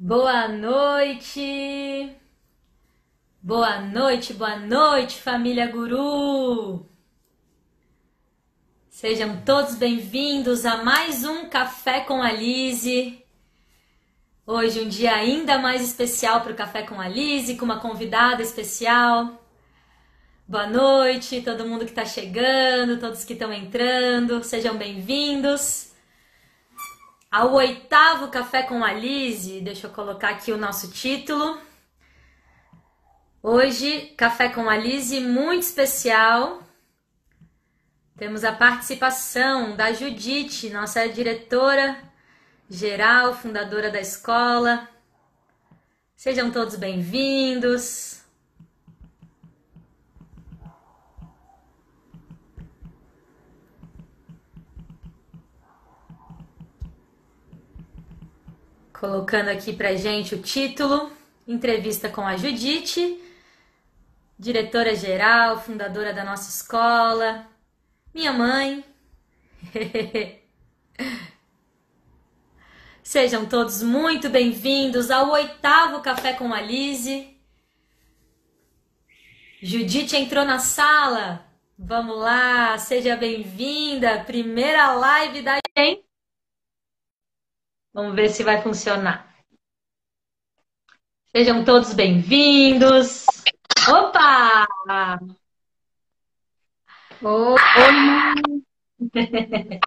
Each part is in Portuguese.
Boa noite! Boa noite, boa noite, família Guru! Sejam todos bem-vindos a mais um Café com a Lise. Hoje um dia ainda mais especial para o Café com a Lise, com uma convidada especial. Boa noite, todo mundo que está chegando, todos que estão entrando, sejam bem-vindos ao oitavo Café com a Lise. Deixa eu colocar aqui o nosso título. Hoje, Café com a Lise muito especial. Temos a participação da Judite, nossa diretora geral, fundadora da escola. Sejam todos bem-vindos. Colocando aqui pra gente o título: Entrevista com a Judite, diretora geral, fundadora da nossa escola, minha mãe. Sejam todos muito bem-vindos ao oitavo Café com a Lise. Judite entrou na sala. Vamos lá, seja bem-vinda. Primeira live da gente. Vamos ver se vai funcionar. Sejam todos bem-vindos. Opa! Oi!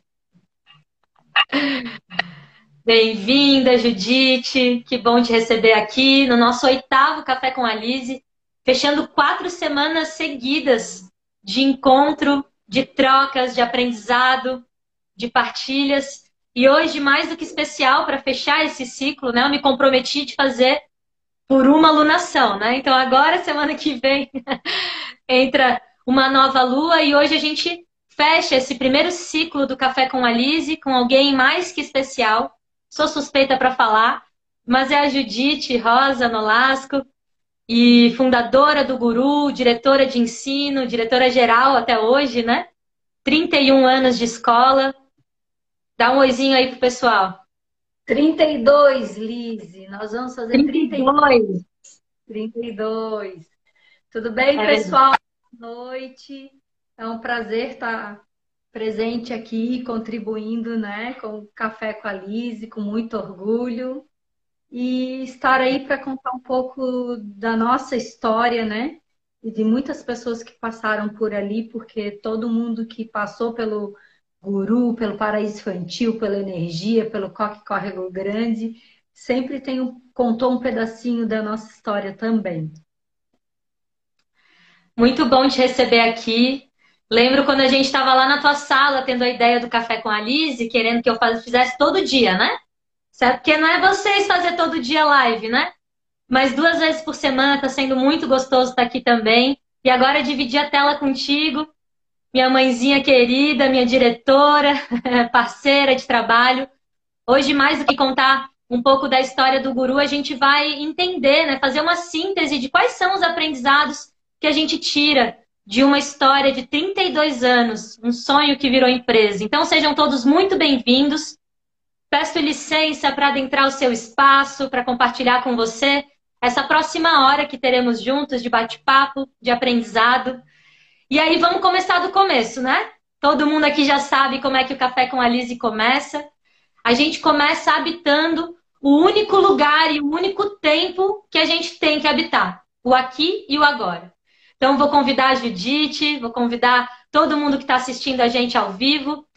Bem-vinda, Judite. Que bom te receber aqui no nosso oitavo Café com a Lise, fechando quatro semanas seguidas de encontro, de trocas, de aprendizado, de partilhas. E hoje, mais do que especial, para fechar esse ciclo, né, eu me comprometi de fazer por uma alunação, né? Então agora, semana que vem, entra uma nova lua e hoje a gente fecha esse primeiro ciclo do Café com a Lise com alguém mais que especial. Sou suspeita para falar, mas é a Judite Rosa Nolasco, e fundadora do Guru, diretora de ensino, diretora geral até hoje, né? 31 anos de escola, Dá um oizinho aí pro pessoal. 32, Lise. Nós vamos fazer 32. 32. Tudo bem, é pessoal? Boa noite. É um prazer estar presente aqui, contribuindo, né, com o Café com a Lise, com muito orgulho. E estar aí para contar um pouco da nossa história, né? E de muitas pessoas que passaram por ali, porque todo mundo que passou pelo Guru, pelo Paraíso Infantil, pela Energia, pelo Coque Córrego Grande, sempre tem um, contou um pedacinho da nossa história também. Muito bom te receber aqui. Lembro quando a gente estava lá na tua sala tendo a ideia do café com a Lise, querendo que eu fizesse todo dia, né? Certo? Porque não é vocês fazer todo dia live, né? Mas duas vezes por semana está sendo muito gostoso estar aqui também. E agora dividir a tela contigo minha mãezinha querida, minha diretora, parceira de trabalho. Hoje, mais do que contar um pouco da história do guru, a gente vai entender, né, fazer uma síntese de quais são os aprendizados que a gente tira de uma história de 32 anos, um sonho que virou empresa. Então, sejam todos muito bem-vindos. Peço licença para adentrar o seu espaço, para compartilhar com você essa próxima hora que teremos juntos de bate-papo, de aprendizado. E aí vamos começar do começo, né? Todo mundo aqui já sabe como é que o Café com a Lise começa. A gente começa habitando o único lugar e o único tempo que a gente tem que habitar, o aqui e o agora. Então vou convidar a Judite, vou convidar todo mundo que está assistindo a gente ao vivo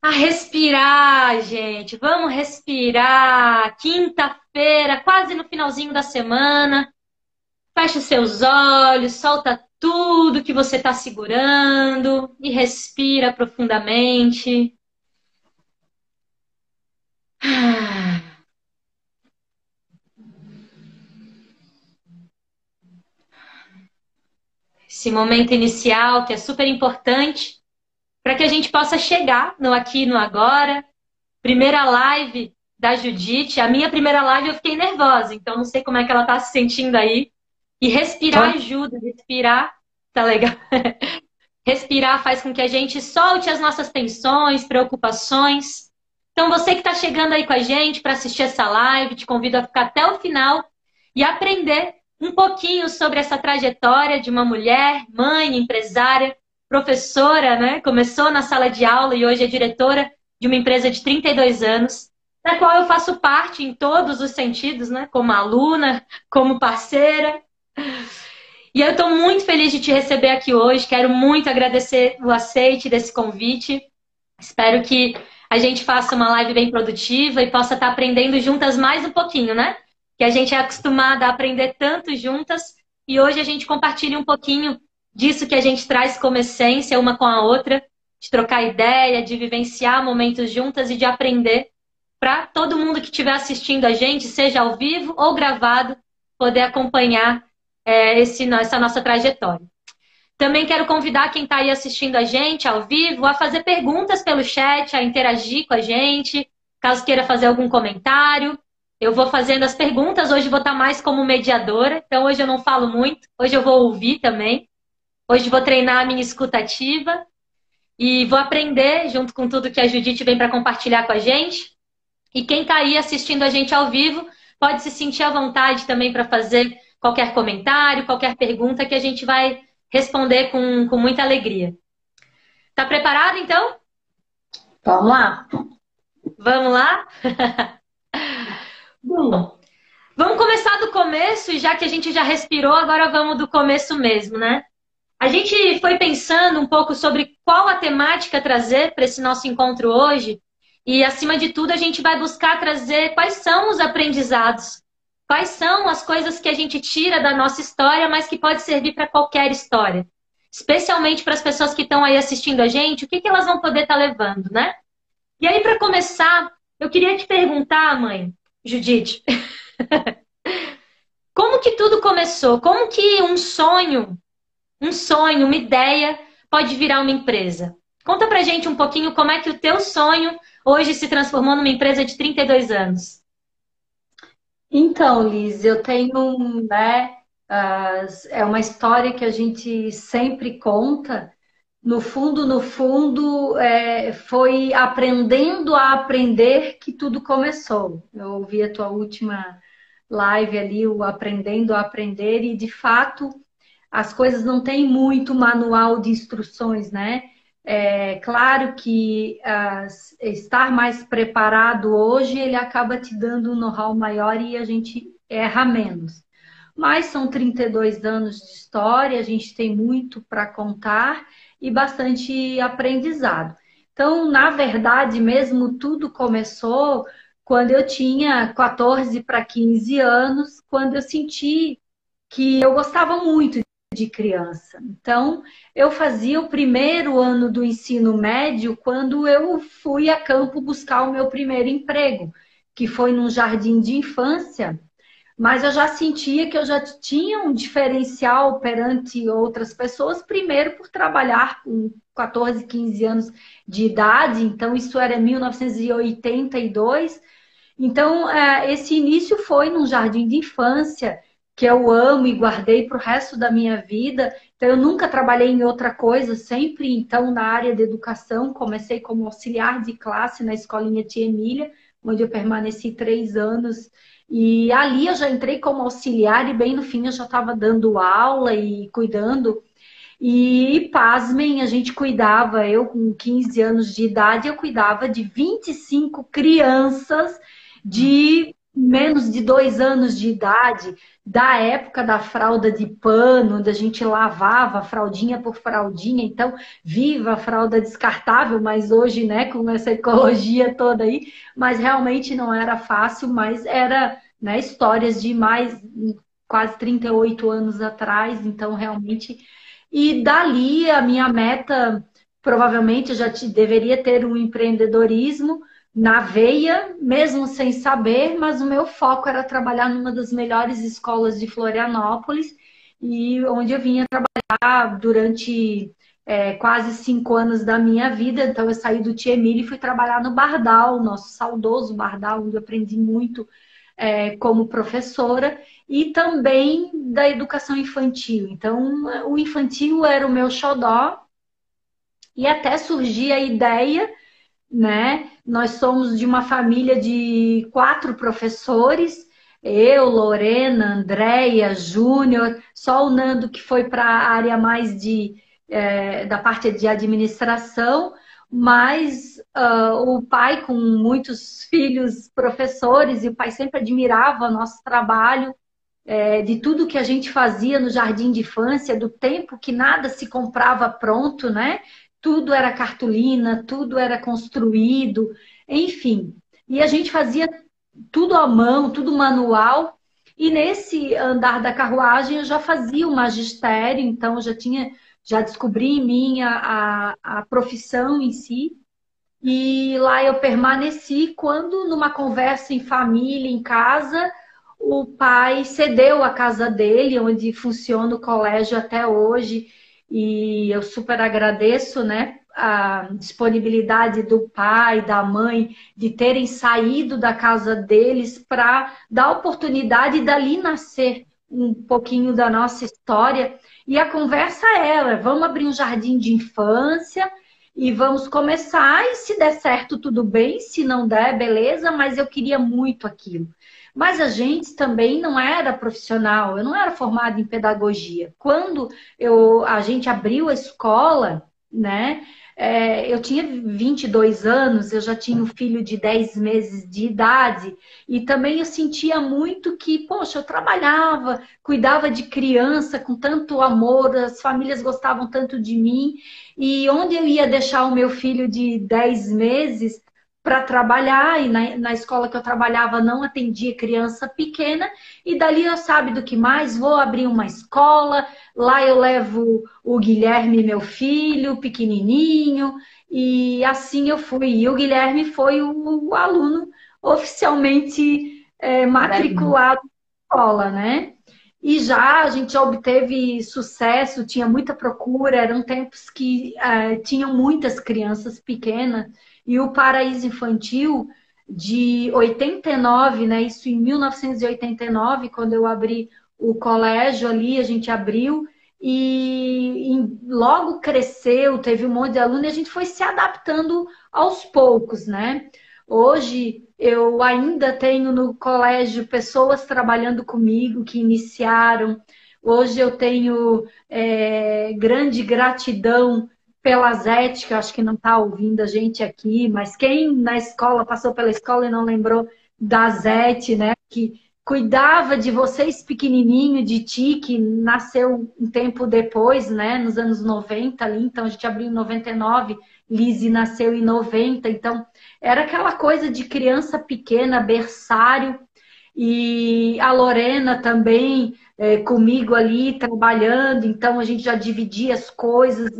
a respirar, gente. Vamos respirar. Quinta-feira, quase no finalzinho da semana. Feche os seus olhos, solta tudo que você está segurando e respira profundamente. Esse momento inicial que é super importante para que a gente possa chegar no aqui e no agora. Primeira live da Judite. A minha primeira live eu fiquei nervosa, então não sei como é que ela está se sentindo aí. E respirar ajuda, respirar, tá legal? respirar faz com que a gente solte as nossas tensões, preocupações. Então, você que está chegando aí com a gente para assistir essa live, te convido a ficar até o final e aprender um pouquinho sobre essa trajetória de uma mulher, mãe, empresária, professora, né? Começou na sala de aula e hoje é diretora de uma empresa de 32 anos, da qual eu faço parte em todos os sentidos, né? Como aluna, como parceira. E eu estou muito feliz de te receber aqui hoje. Quero muito agradecer o aceite desse convite. Espero que a gente faça uma live bem produtiva e possa estar aprendendo juntas mais um pouquinho, né? Que a gente é acostumada a aprender tanto juntas e hoje a gente compartilha um pouquinho disso que a gente traz como essência uma com a outra, de trocar ideia, de vivenciar momentos juntas e de aprender para todo mundo que estiver assistindo a gente, seja ao vivo ou gravado, poder acompanhar é, esse, essa nossa trajetória. Também quero convidar quem está aí assistindo a gente ao vivo a fazer perguntas pelo chat, a interagir com a gente, caso queira fazer algum comentário. Eu vou fazendo as perguntas, hoje vou estar tá mais como mediadora, então hoje eu não falo muito, hoje eu vou ouvir também. Hoje vou treinar a minha escutativa e vou aprender junto com tudo que a Judite vem para compartilhar com a gente. E quem está aí assistindo a gente ao vivo pode se sentir à vontade também para fazer qualquer comentário, qualquer pergunta que a gente vai responder com, com muita alegria. Tá preparado então? Vamos lá. Vamos lá? Bom, vamos começar do começo, e já que a gente já respirou, agora vamos do começo mesmo, né? A gente foi pensando um pouco sobre qual a temática trazer para esse nosso encontro hoje, e acima de tudo, a gente vai buscar trazer quais são os aprendizados Quais são as coisas que a gente tira da nossa história, mas que pode servir para qualquer história? Especialmente para as pessoas que estão aí assistindo a gente, o que, que elas vão poder estar tá levando, né? E aí, para começar, eu queria te perguntar, mãe, Judite, como que tudo começou? Como que um sonho, um sonho, uma ideia pode virar uma empresa? Conta pra gente um pouquinho como é que o teu sonho hoje se transformou numa empresa de 32 anos. Então, Liz, eu tenho, né, é uma história que a gente sempre conta. No fundo, no fundo, é, foi aprendendo a aprender que tudo começou. Eu ouvi a tua última live ali, o Aprendendo a Aprender, e de fato as coisas não têm muito manual de instruções, né? É claro que uh, estar mais preparado hoje, ele acaba te dando um know-how maior e a gente erra menos. Mas são 32 anos de história, a gente tem muito para contar e bastante aprendizado. Então, na verdade, mesmo tudo começou quando eu tinha 14 para 15 anos, quando eu senti que eu gostava muito de criança. Então, eu fazia o primeiro ano do ensino médio quando eu fui a campo buscar o meu primeiro emprego, que foi num jardim de infância, mas eu já sentia que eu já tinha um diferencial perante outras pessoas, primeiro por trabalhar com 14, 15 anos de idade, então isso era 1982. Então, é, esse início foi num jardim de infância que eu amo e guardei para o resto da minha vida. Então, eu nunca trabalhei em outra coisa, sempre então na área de educação. Comecei como auxiliar de classe na escolinha Tia Emília, onde eu permaneci três anos. E ali eu já entrei como auxiliar e bem no fim eu já estava dando aula e cuidando. E pasmem, a gente cuidava, eu com 15 anos de idade, eu cuidava de 25 crianças de menos de dois anos de idade, da época da fralda de pano, onde a gente lavava fraldinha por fraldinha, então viva a fralda descartável, mas hoje, né, com essa ecologia toda aí, mas realmente não era fácil, mas era, né, histórias de mais quase 38 anos atrás, então realmente e dali a minha meta provavelmente já te, deveria ter um empreendedorismo, na veia, mesmo sem saber, mas o meu foco era trabalhar numa das melhores escolas de Florianópolis e onde eu vinha trabalhar durante é, quase cinco anos da minha vida. Então, eu saí do Tia Emília e fui trabalhar no Bardal, nosso saudoso Bardal, onde eu aprendi muito é, como professora e também da educação infantil. Então, o infantil era o meu xodó e até surgia a ideia né? Nós somos de uma família de quatro professores, eu, Lorena, Andréia, Júnior, só o Nando que foi para a área mais de, é, da parte de administração, mas uh, o pai com muitos filhos professores, e o pai sempre admirava nosso trabalho, é, de tudo que a gente fazia no jardim de infância, do tempo que nada se comprava pronto, né? Tudo era cartolina, tudo era construído, enfim. E a gente fazia tudo à mão, tudo manual. E nesse andar da carruagem eu já fazia o magistério, então já tinha, já descobri em mim a, a, a profissão em si. E lá eu permaneci quando, numa conversa em família, em casa, o pai cedeu a casa dele, onde funciona o colégio até hoje. E eu super agradeço, né, a disponibilidade do pai, da mãe, de terem saído da casa deles para dar oportunidade dali nascer um pouquinho da nossa história. E a conversa era: vamos abrir um jardim de infância e vamos começar. E se der certo, tudo bem, se não der, beleza, mas eu queria muito aquilo. Mas a gente também não era profissional, eu não era formada em pedagogia. Quando eu, a gente abriu a escola, né? É, eu tinha 22 anos, eu já tinha um filho de 10 meses de idade, e também eu sentia muito que, poxa, eu trabalhava, cuidava de criança com tanto amor, as famílias gostavam tanto de mim, e onde eu ia deixar o meu filho de 10 meses para trabalhar, e na, na, escola que eu trabalhava não atendia criança pequena, e dali eu sabe do que mais, vou abrir uma escola, lá eu levo o Guilherme, meu filho, pequenininho, e assim eu fui. E o Guilherme foi o, o aluno oficialmente é, matriculado na escola, né? E já a gente obteve sucesso, tinha muita procura, eram tempos que é, tinham muitas crianças pequenas, e o Paraíso Infantil de 89, né? Isso em 1989, quando eu abri o colégio ali, a gente abriu e, e logo cresceu, teve um monte de aluno e a gente foi se adaptando aos poucos, né? Hoje eu ainda tenho no colégio pessoas trabalhando comigo que iniciaram. Hoje eu tenho é, grande gratidão pela Zete, que eu acho que não está ouvindo a gente aqui, mas quem na escola passou pela escola e não lembrou da Zete, né? Que cuidava de vocês pequenininho, de ti, que nasceu um tempo depois, né? Nos anos 90 ali, então a gente abriu em 99, Lise nasceu em 90, então era aquela coisa de criança pequena, berçário, e a Lorena também é, comigo ali trabalhando, então a gente já dividia as coisas.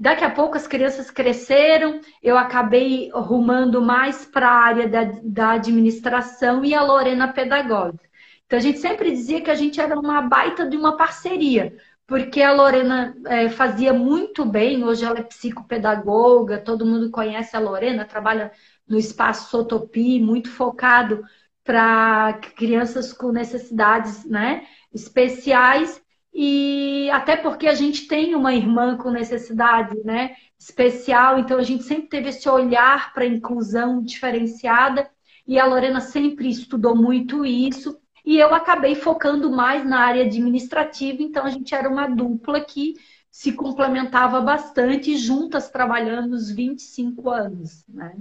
Daqui a pouco as crianças cresceram, eu acabei rumando mais para a área da, da administração e a Lorena pedagógica. Então a gente sempre dizia que a gente era uma baita de uma parceria, porque a Lorena é, fazia muito bem, hoje ela é psicopedagoga, todo mundo conhece a Lorena, trabalha no espaço Sotopi, muito focado para crianças com necessidades né, especiais e até porque a gente tem uma irmã com necessidade né, especial, então a gente sempre teve esse olhar para inclusão diferenciada e a Lorena sempre estudou muito isso e eu acabei focando mais na área administrativa, então a gente era uma dupla que se complementava bastante, juntas trabalhando os 25 anos. Né?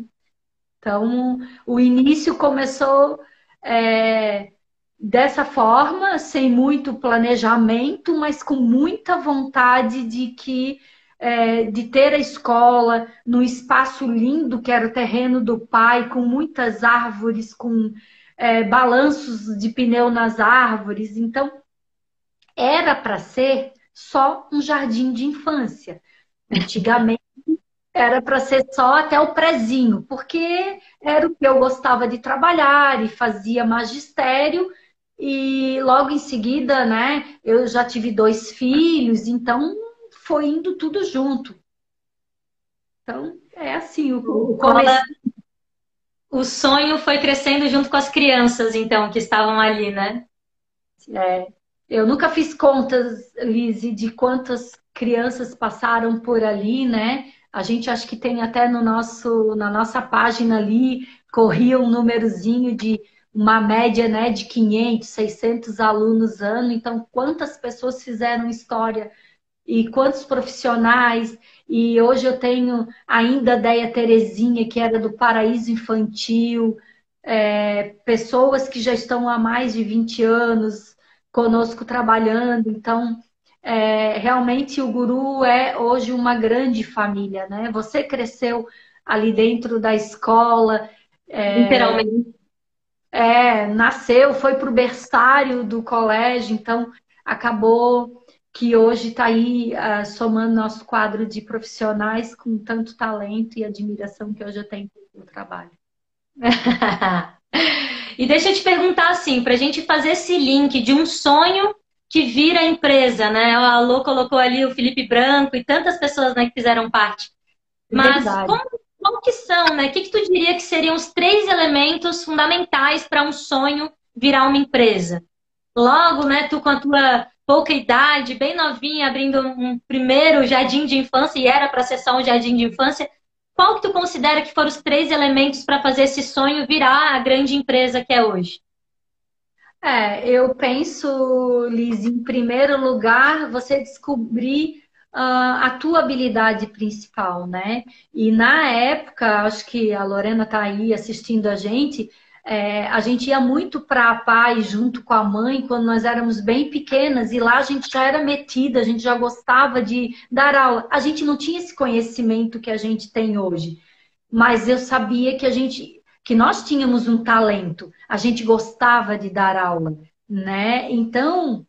Então, o início começou é, dessa forma, sem muito planejamento, mas com muita vontade de que é, de ter a escola num espaço lindo que era o terreno do pai, com muitas árvores, com é, balanços de pneu nas árvores. Então, era para ser só um jardim de infância. Antigamente era para ser só até o prezinho, porque era o que eu gostava de trabalhar e fazia magistério e logo em seguida, né, eu já tive dois filhos, então foi indo tudo junto. Então, é assim, o, o começo... O sonho foi crescendo junto com as crianças, então, que estavam ali, né? É. Eu nunca fiz contas, Lise, de quantas crianças passaram por ali, né? A gente acho que tem até no nosso, na nossa página ali, corria um númerozinho de uma média né, de 500, 600 alunos ano. Então, quantas pessoas fizeram história e quantos profissionais. E hoje eu tenho ainda a Deia Terezinha, que era do Paraíso Infantil, é, pessoas que já estão há mais de 20 anos conosco trabalhando. Então, é, realmente o Guru é hoje uma grande família, né? Você cresceu ali dentro da escola. É, Literalmente. É, nasceu, foi para o berçário do colégio, então acabou que hoje está aí uh, somando nosso quadro de profissionais com tanto talento e admiração que hoje eu tenho pelo trabalho. e deixa eu te perguntar assim, para a gente fazer esse link de um sonho que vira empresa, né? A Alô colocou ali o Felipe Branco e tantas pessoas né, que fizeram parte. Mas como, como, que são, né? O que, que tu diria que seriam os três elementos fundamentais para um sonho virar uma empresa? Logo, né, tu com a tua pouca idade, bem novinha, abrindo um primeiro jardim de infância, e era para ser só um jardim de infância, qual que tu considera que foram os três elementos para fazer esse sonho virar a grande empresa que é hoje? É, eu penso, Liz, em primeiro lugar, você descobrir uh, a tua habilidade principal, né? E na época, acho que a Lorena está aí assistindo a gente, é, a gente ia muito para a paz junto com a mãe quando nós éramos bem pequenas e lá a gente já era metida, a gente já gostava de dar aula. A gente não tinha esse conhecimento que a gente tem hoje, mas eu sabia que a gente que nós tínhamos um talento, a gente gostava de dar aula, né? Então,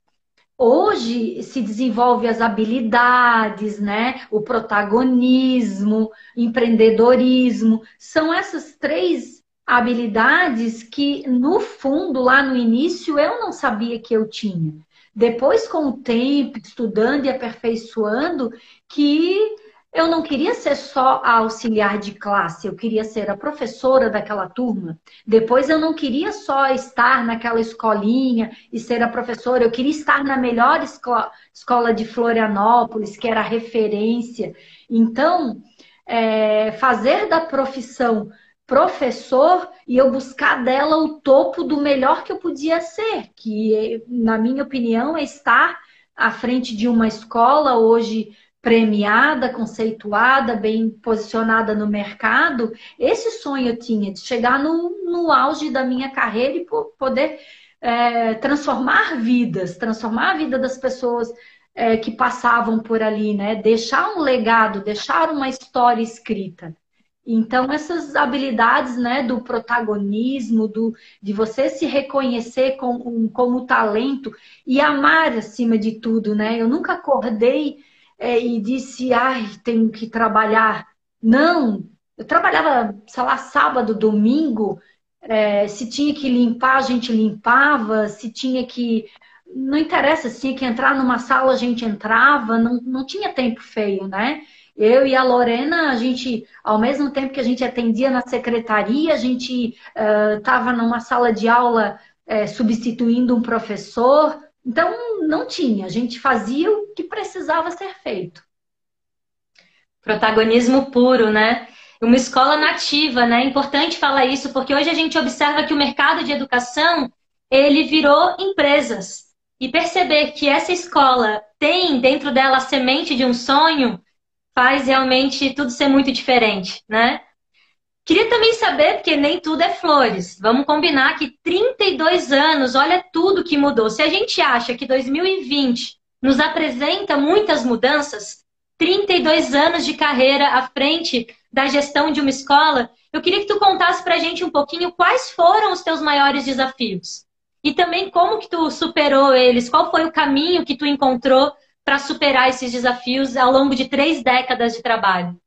hoje se desenvolve as habilidades, né? O protagonismo, empreendedorismo, são essas três habilidades que no fundo lá no início eu não sabia que eu tinha. Depois com o tempo, estudando e aperfeiçoando, que eu não queria ser só a auxiliar de classe, eu queria ser a professora daquela turma. Depois eu não queria só estar naquela escolinha e ser a professora, eu queria estar na melhor escola, de Florianópolis, que era a referência. Então, é, fazer da profissão professor e eu buscar dela o topo do melhor que eu podia ser, que, na minha opinião, é estar à frente de uma escola hoje premiada, conceituada, bem posicionada no mercado, esse sonho eu tinha de chegar no, no auge da minha carreira e poder é, transformar vidas, transformar a vida das pessoas é, que passavam por ali, né? Deixar um legado, deixar uma história escrita. Então, essas habilidades né, do protagonismo, do, de você se reconhecer como, como talento e amar acima de tudo, né? Eu nunca acordei é, e disse, ai, tenho que trabalhar. Não, eu trabalhava, sei lá, sábado, domingo, é, se tinha que limpar, a gente limpava, se tinha que. Não interessa, se tinha que entrar numa sala, a gente entrava, não, não tinha tempo feio, né? Eu e a Lorena, a gente, ao mesmo tempo que a gente atendia na secretaria, a gente estava uh, numa sala de aula uh, substituindo um professor, então, não tinha. A gente fazia que precisava ser feito. Protagonismo puro, né? Uma escola nativa, né? É importante falar isso, porque hoje a gente observa que o mercado de educação, ele virou empresas. E perceber que essa escola tem dentro dela a semente de um sonho, faz realmente tudo ser muito diferente, né? Queria também saber, porque nem tudo é flores. Vamos combinar que 32 anos, olha tudo que mudou. Se a gente acha que 2020 nos apresenta muitas mudanças, 32 anos de carreira à frente da gestão de uma escola, eu queria que tu contasse pra gente um pouquinho quais foram os teus maiores desafios. E também como que tu superou eles, qual foi o caminho que tu encontrou para superar esses desafios ao longo de três décadas de trabalho.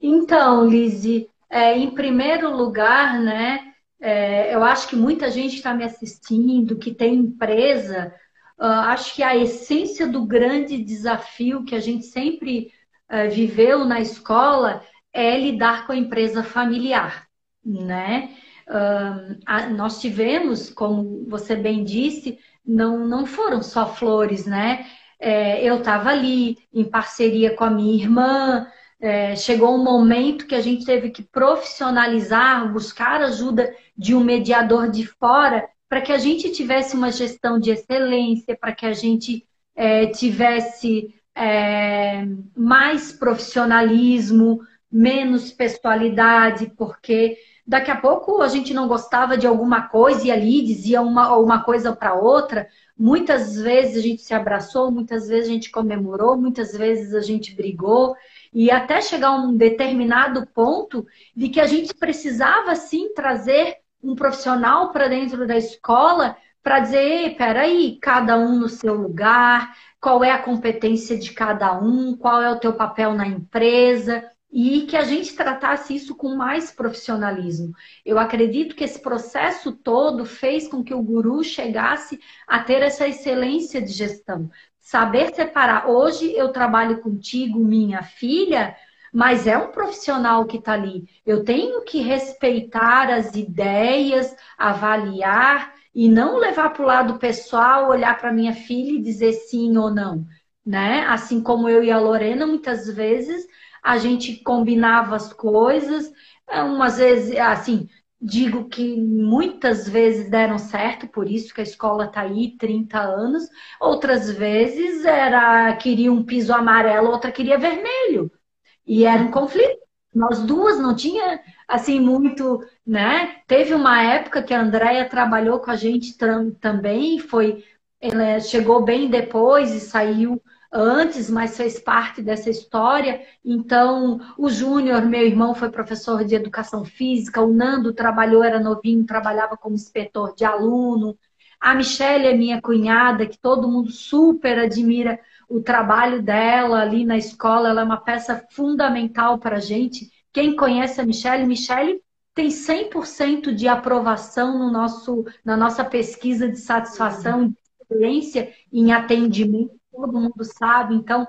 Então, Lizzie, é, em primeiro lugar, né, é, eu acho que muita gente está me assistindo, que tem empresa. Uh, acho que a essência do grande desafio que a gente sempre uh, viveu na escola é lidar com a empresa familiar, né? Uh, a, nós tivemos, como você bem disse, não, não foram só flores, né? É, eu estava ali em parceria com a minha irmã, é, chegou um momento que a gente teve que profissionalizar, buscar ajuda de um mediador de fora, para que a gente tivesse uma gestão de excelência, para que a gente é, tivesse é, mais profissionalismo, menos pessoalidade, porque daqui a pouco a gente não gostava de alguma coisa e ali dizia uma, uma coisa para outra. Muitas vezes a gente se abraçou, muitas vezes a gente comemorou, muitas vezes a gente brigou. E até chegar a um determinado ponto de que a gente precisava sim trazer um profissional para dentro da escola para dizer, peraí, cada um no seu lugar, qual é a competência de cada um, qual é o teu papel na empresa, e que a gente tratasse isso com mais profissionalismo. Eu acredito que esse processo todo fez com que o guru chegasse a ter essa excelência de gestão. Saber separar. Hoje eu trabalho contigo, minha filha, mas é um profissional que está ali. Eu tenho que respeitar as ideias, avaliar e não levar para o lado pessoal, olhar para minha filha e dizer sim ou não. Né? Assim como eu e a Lorena, muitas vezes a gente combinava as coisas, é, umas vezes, assim, digo que muitas vezes deram certo, por isso que a escola está aí 30 anos, outras vezes era queria um piso amarelo, outra queria vermelho. E era um conflito. Nós duas não tinha assim muito, né? Teve uma época que a Andrea trabalhou com a gente também, foi ela chegou bem depois e saiu antes, mas fez parte dessa história. Então, o Júnior, meu irmão, foi professor de educação física, o Nando trabalhou, era novinho, trabalhava como inspetor de aluno. A Michelle é minha cunhada, que todo mundo super admira o trabalho dela ali na escola, ela é uma peça fundamental para a gente. Quem conhece a Michelle, Michelle tem 100% de aprovação no nosso, na nossa pesquisa de satisfação, de excelência em atendimento todo mundo sabe. Então,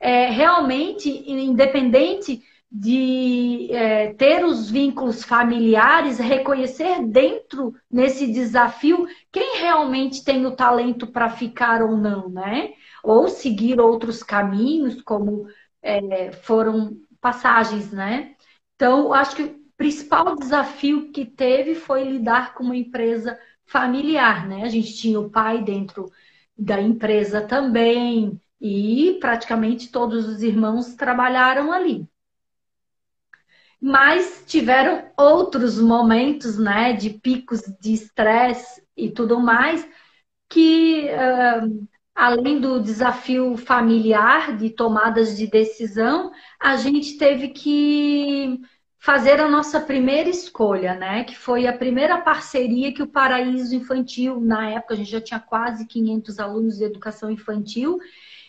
é, realmente, independente de é, ter os vínculos familiares, reconhecer dentro nesse desafio quem realmente tem o talento para ficar ou não, né? Ou seguir outros caminhos, como é, foram passagens, né? Então, acho que o principal desafio que teve foi lidar com uma empresa familiar, né? A gente tinha o pai dentro da empresa também, e praticamente todos os irmãos trabalharam ali. Mas tiveram outros momentos, né, de picos de estresse e tudo mais, que uh, além do desafio familiar de tomadas de decisão, a gente teve que fazer a nossa primeira escolha, né? Que foi a primeira parceria que o Paraíso Infantil, na época a gente já tinha quase 500 alunos de educação infantil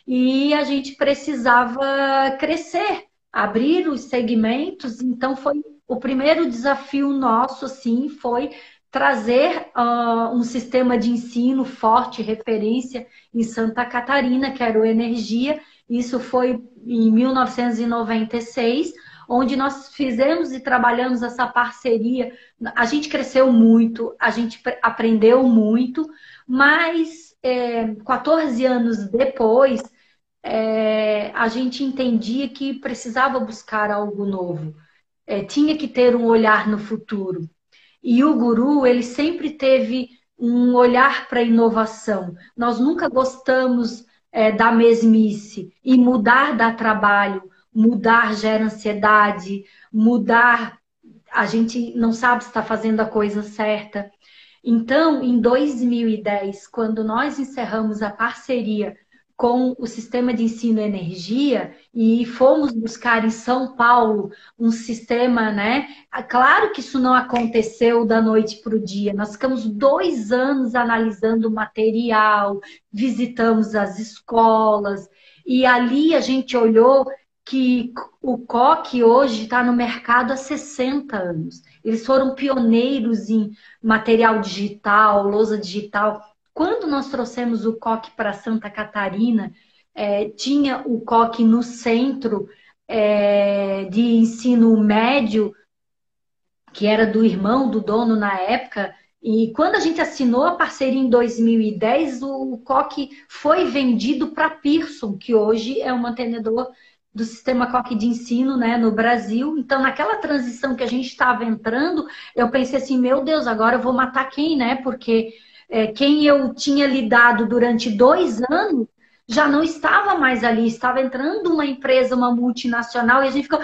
e a gente precisava crescer, abrir os segmentos. Então foi o primeiro desafio nosso, assim, foi trazer uh, um sistema de ensino forte, referência em Santa Catarina, que era o Energia. Isso foi em 1996 onde nós fizemos e trabalhamos essa parceria. A gente cresceu muito, a gente aprendeu muito, mas é, 14 anos depois, é, a gente entendia que precisava buscar algo novo, é, tinha que ter um olhar no futuro. E o guru, ele sempre teve um olhar para a inovação. Nós nunca gostamos é, da mesmice e mudar dá trabalho mudar gera ansiedade, mudar, a gente não sabe se está fazendo a coisa certa. Então, em 2010, quando nós encerramos a parceria com o sistema de ensino energia e fomos buscar em São Paulo um sistema, né? Claro que isso não aconteceu da noite para o dia. Nós ficamos dois anos analisando o material, visitamos as escolas e ali a gente olhou que o coque hoje está no mercado há 60 anos. Eles foram pioneiros em material digital, lousa digital. Quando nós trouxemos o coque para Santa Catarina, é, tinha o coque no centro é, de ensino médio, que era do irmão do dono na época, e quando a gente assinou a parceria em 2010, o coque foi vendido para Pearson, que hoje é um mantenedor do sistema COC de ensino né, no Brasil. Então, naquela transição que a gente estava entrando, eu pensei assim, meu Deus, agora eu vou matar quem, né? Porque é, quem eu tinha lidado durante dois anos já não estava mais ali, estava entrando uma empresa, uma multinacional, e a gente ficou,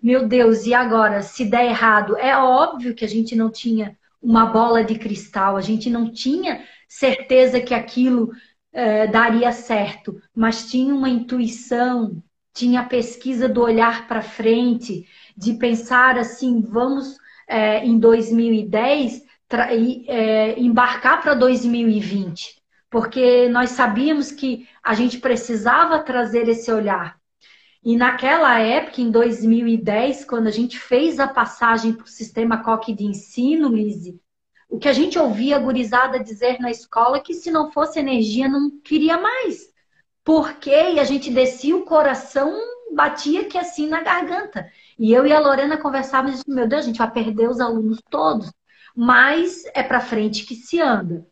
meu Deus, e agora? Se der errado? É óbvio que a gente não tinha uma bola de cristal, a gente não tinha certeza que aquilo é, daria certo, mas tinha uma intuição, tinha a pesquisa do olhar para frente, de pensar assim, vamos é, em 2010 é, embarcar para 2020 porque nós sabíamos que a gente precisava trazer esse olhar. E naquela época, em 2010, quando a gente fez a passagem para o sistema COC de ensino, Lise, o que a gente ouvia a gurizada dizer na escola é que se não fosse energia, não queria mais. Porque e a gente descia o coração, batia que assim na garganta. E eu e a Lorena conversávamos, meu Deus, a gente vai perder os alunos todos. Mas é para frente que se anda.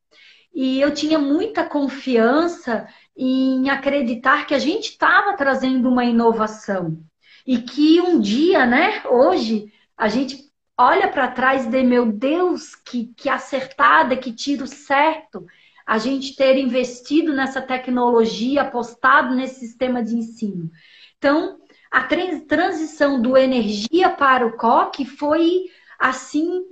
E eu tinha muita confiança em acreditar que a gente estava trazendo uma inovação. E que um dia, né, hoje, a gente olha para trás de meu Deus, que, que acertada, que tiro certo, a gente ter investido nessa tecnologia, apostado nesse sistema de ensino. Então, a transição do energia para o COC foi assim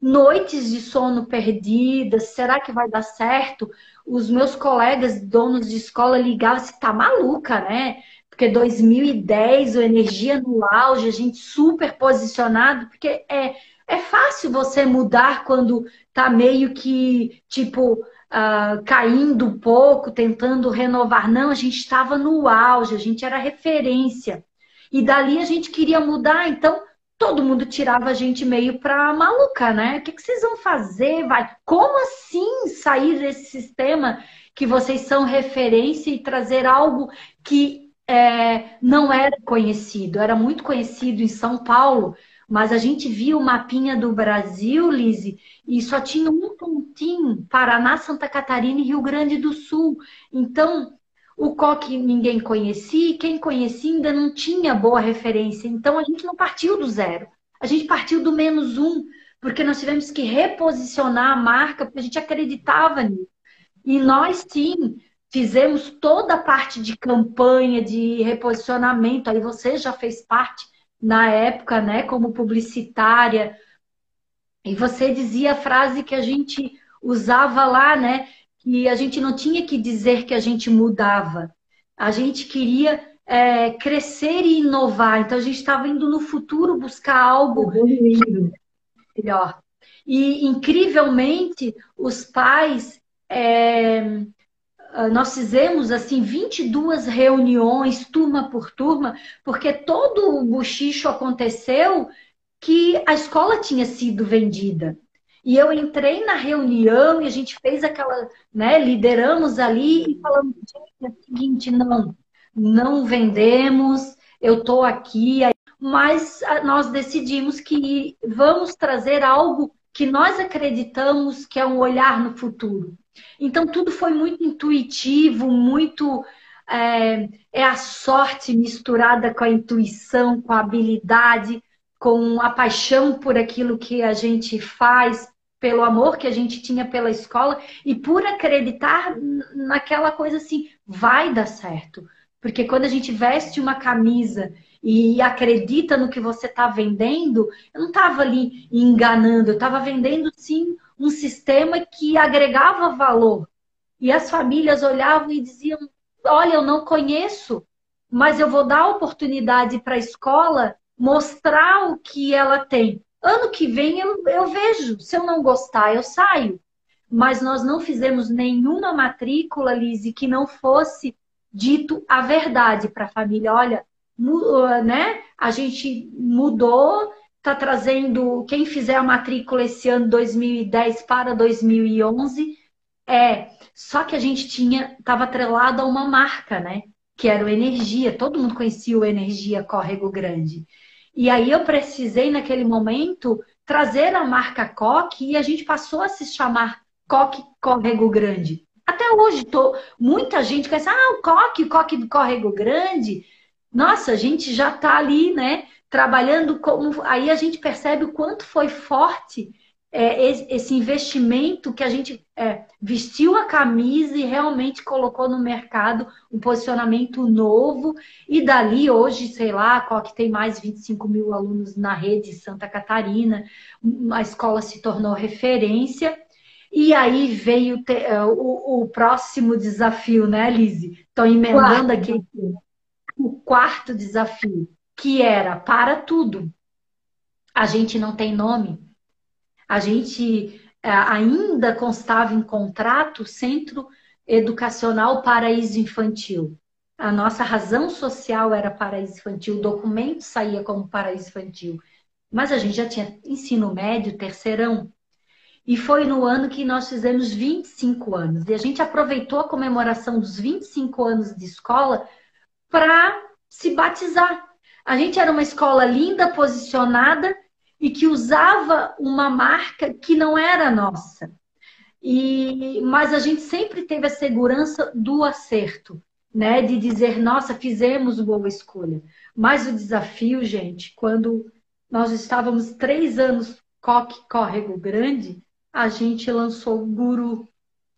noites de sono perdidas, será que vai dar certo? Os meus colegas donos de escola ligavam se tá maluca, né? Porque 2010, o energia no auge, a gente super posicionado, porque é, é fácil você mudar quando tá meio que, tipo, uh, caindo um pouco, tentando renovar. Não, a gente estava no auge, a gente era referência. E dali a gente queria mudar, então todo mundo tirava a gente meio pra maluca, né? O que, que vocês vão fazer? Vai... Como assim sair desse sistema que vocês são referência e trazer algo que é, não era conhecido? Era muito conhecido em São Paulo, mas a gente via o mapinha do Brasil, Lise, e só tinha um pontinho, Paraná, Santa Catarina e Rio Grande do Sul. Então, o coque ninguém conhecia, e quem conhecia ainda não tinha boa referência. Então a gente não partiu do zero. A gente partiu do menos um, porque nós tivemos que reposicionar a marca, porque a gente acreditava nisso. E nós sim fizemos toda a parte de campanha, de reposicionamento. Aí você já fez parte na época, né, como publicitária. E você dizia a frase que a gente usava lá, né? Que a gente não tinha que dizer que a gente mudava. A gente queria é, crescer e inovar. Então a gente estava indo no futuro buscar algo melhor. E incrivelmente os pais é, nós fizemos assim 22 reuniões, turma por turma, porque todo o bochicho aconteceu que a escola tinha sido vendida. E eu entrei na reunião e a gente fez aquela, né, lideramos ali e falamos, gente, é o seguinte, não, não vendemos, eu estou aqui, mas nós decidimos que vamos trazer algo que nós acreditamos que é um olhar no futuro. Então tudo foi muito intuitivo, muito é, é a sorte misturada com a intuição, com a habilidade, com a paixão por aquilo que a gente faz pelo amor que a gente tinha pela escola e por acreditar naquela coisa assim, vai dar certo. Porque quando a gente veste uma camisa e acredita no que você está vendendo, eu não estava ali enganando, eu estava vendendo sim um sistema que agregava valor. E as famílias olhavam e diziam: Olha, eu não conheço, mas eu vou dar oportunidade para a escola mostrar o que ela tem. Ano que vem eu, eu vejo. Se eu não gostar, eu saio. Mas nós não fizemos nenhuma matrícula, Lise, que não fosse dito a verdade para a família. Olha, né? A gente mudou, está trazendo quem fizer a matrícula esse ano 2010 para 2011 é. Só que a gente tinha estava atrelado a uma marca, né? Que era o Energia. Todo mundo conhecia o Energia Córrego Grande. E aí eu precisei, naquele momento, trazer a marca Coque e a gente passou a se chamar Coque Córrego Grande. Até hoje, tô, muita gente conhece, ah, o Coque, o Coque do Córrego Grande. nossa, a gente já está ali, né? Trabalhando como. Aí a gente percebe o quanto foi forte é, esse investimento que a gente é, vestiu a camisa e realmente colocou no mercado um posicionamento novo. E dali, hoje, sei lá, qual que tem mais 25 mil alunos na rede Santa Catarina, a escola se tornou referência. E aí veio é, o, o, próximo desafio, né, Lise? Estou emendando aqui o quarto desafio, que era para tudo. A gente não tem nome. A gente é, ainda constava em contrato Centro Educacional Paraíso Infantil. A nossa razão social era paraíso infantil, o documento saía como paraíso infantil. Mas a gente já tinha ensino médio, terceirão. E foi no ano que nós fizemos 25 anos. E a gente aproveitou a comemoração dos 25 anos de escola para se batizar. A gente era uma escola linda, posicionada e que usava uma marca que não era nossa. E, mas a gente sempre teve a segurança do acerto, né? De dizer, nossa, fizemos boa escolha. Mas o desafio, gente, quando nós estávamos três anos Coque Córrego Grande, a gente lançou o Guru,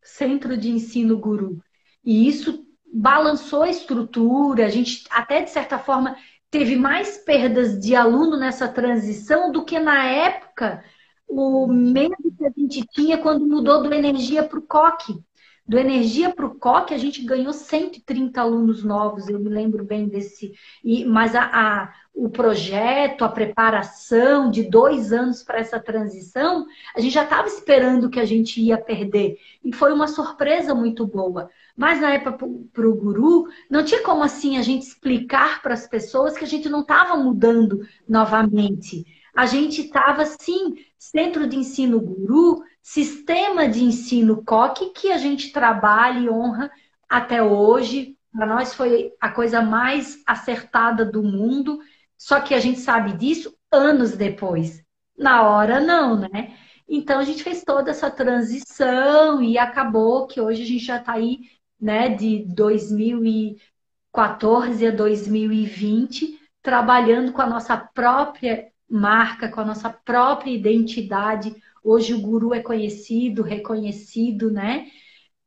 Centro de Ensino Guru. E isso balançou a estrutura, a gente até de certa forma teve mais perdas de aluno nessa transição do que na época o medo que a gente tinha quando mudou do energia para o COC. Do Energia para o COC, a gente ganhou 130 alunos novos, eu me lembro bem desse. E, mas a, a o projeto, a preparação de dois anos para essa transição, a gente já estava esperando que a gente ia perder. E foi uma surpresa muito boa. Mas na época para o guru, não tinha como assim a gente explicar para as pessoas que a gente não estava mudando novamente. A gente estava, sim, centro de ensino guru, sistema de ensino COC, que a gente trabalha e honra até hoje. Para nós foi a coisa mais acertada do mundo, só que a gente sabe disso anos depois. Na hora, não, né? Então a gente fez toda essa transição e acabou que hoje a gente já está aí, né, de 2014 a 2020, trabalhando com a nossa própria marca, com a nossa própria identidade. Hoje o Guru é conhecido, reconhecido, né?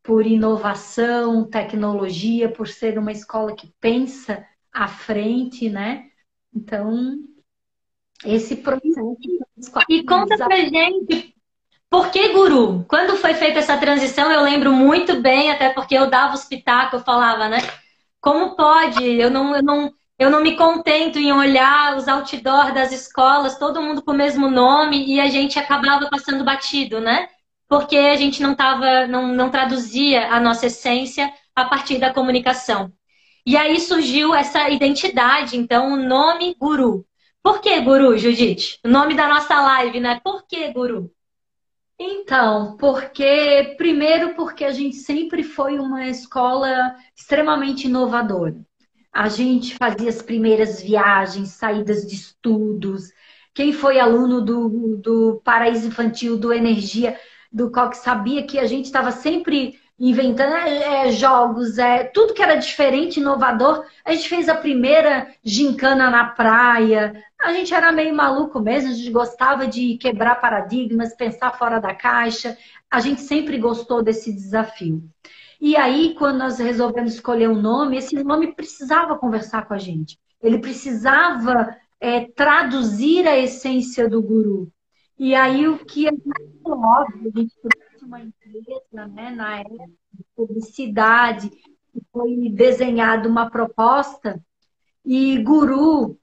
Por inovação, tecnologia, por ser uma escola que pensa à frente, né? Então, esse processo. E conta pra gente, por que Guru? Quando foi feita essa transição, eu lembro muito bem, até porque eu dava os pitacos, eu falava, né? Como pode? Eu não, eu não, eu não me contento em olhar os outdoors das escolas, todo mundo com o mesmo nome, e a gente acabava passando batido, né? Porque a gente não tava, não, não traduzia a nossa essência a partir da comunicação. E aí surgiu essa identidade, então, o nome Guru. Por que Guru, Judite? O nome da nossa live, né? Por que Guru? Então, porque primeiro porque a gente sempre foi uma escola extremamente inovadora. A gente fazia as primeiras viagens, saídas de estudos. Quem foi aluno do, do Paraíso Infantil, do Energia, do Coque, sabia que a gente estava sempre inventando é, é, jogos, é, tudo que era diferente, inovador. A gente fez a primeira gincana na praia. A gente era meio maluco mesmo, a gente gostava de quebrar paradigmas, pensar fora da caixa. A gente sempre gostou desse desafio. E aí, quando nós resolvemos escolher um nome, esse nome precisava conversar com a gente. Ele precisava é, traduzir a essência do guru. E aí, o que é mais óbvio, a gente trouxe uma empresa, né, na época de publicidade, foi desenhada uma proposta, e guru,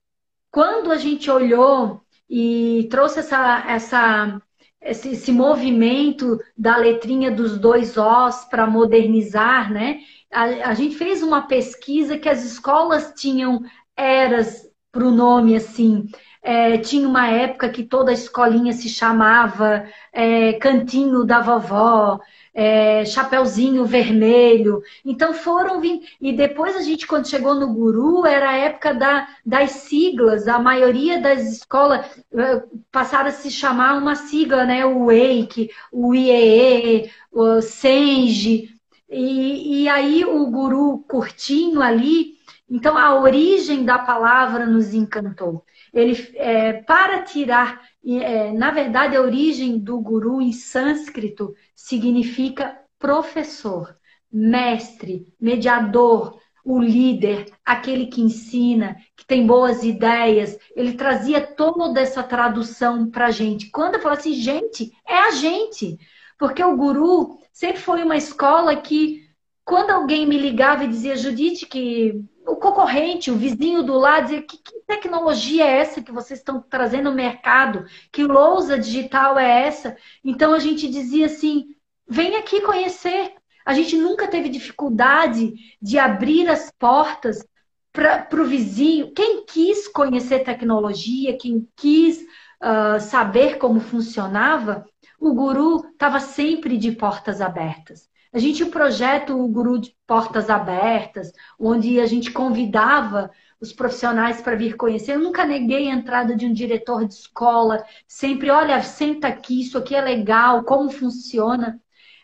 quando a gente olhou e trouxe essa, essa esse, esse movimento da letrinha dos dois Os para modernizar, né? A, a, gente fez uma pesquisa que as escolas tinham eras para o nome assim. É, tinha uma época que toda a escolinha se chamava é, Cantinho da Vovó, é, Chapeuzinho Vermelho. Então foram. E depois a gente, quando chegou no Guru, era a época da, das siglas. A maioria das escolas é, passaram a se chamar uma sigla, né? O Wake, o IEE, o Senji. E, e aí o Guru curtinho ali Então, a origem da palavra nos encantou. Ele, é, para tirar, é, na verdade, a origem do guru em sânscrito significa professor, mestre, mediador, o líder, aquele que ensina, que tem boas ideias. Ele trazia toda essa tradução para a gente. Quando eu falo assim, gente, é a gente. Porque o guru sempre foi uma escola que, quando alguém me ligava e dizia, Judite, que o concorrente, o vizinho do lado, dizia: que, que tecnologia é essa que vocês estão trazendo no mercado? Que lousa digital é essa? Então a gente dizia assim: vem aqui conhecer. A gente nunca teve dificuldade de abrir as portas para o vizinho. Quem quis conhecer tecnologia, quem quis uh, saber como funcionava, o guru estava sempre de portas abertas. A gente projeto o Guru de Portas Abertas, onde a gente convidava os profissionais para vir conhecer. Eu nunca neguei a entrada de um diretor de escola, sempre, olha, senta aqui, isso aqui é legal, como funciona.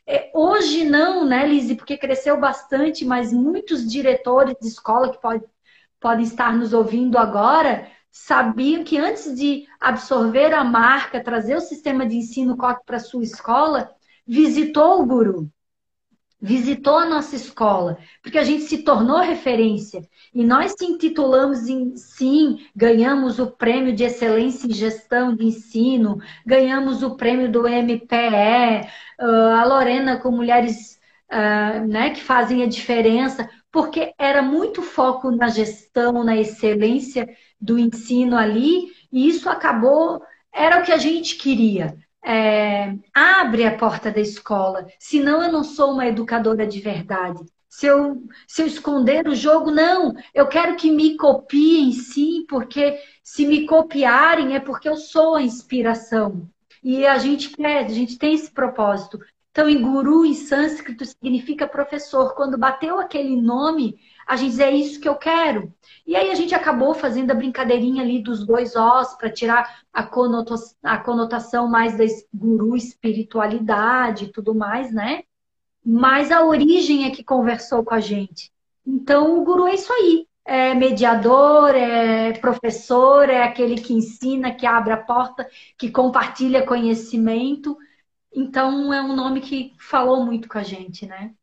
É, hoje não, né, Lise, porque cresceu bastante, mas muitos diretores de escola que pode, podem estar nos ouvindo agora sabiam que antes de absorver a marca, trazer o sistema de ensino para sua escola, visitou o guru visitou a nossa escola, porque a gente se tornou referência. E nós se intitulamos em sim, ganhamos o prêmio de excelência em gestão de ensino, ganhamos o prêmio do MPE, ah, a Lorena com mulheres uh, né, que fazem a diferença, porque era muito foco na gestão, na excelência do ensino ali, e isso acabou, era o que a gente queria é, abre a porta da escola, senão eu não sou uma educadora de verdade. Se eu, se eu esconder o jogo, não. Eu quero que me copiem, sim, porque se me copiarem é porque eu sou a inspiração. E a gente quer, a gente tem esse propósito. Então, em guru, em sânscrito, significa professor. Quando bateu aquele nome, a gente diz, é isso que eu quero. E aí a gente acabou fazendo a brincadeirinha ali dos dois Os para tirar a, conotação, a conotação mais da guru espiritualidade e tudo mais, né? Mas a origem é que conversou com a gente. Então o guru é isso aí. É mediador, é professor, é aquele que ensina, que abre a porta, que compartilha conhecimento. Então é um nome que falou muito com a gente, né?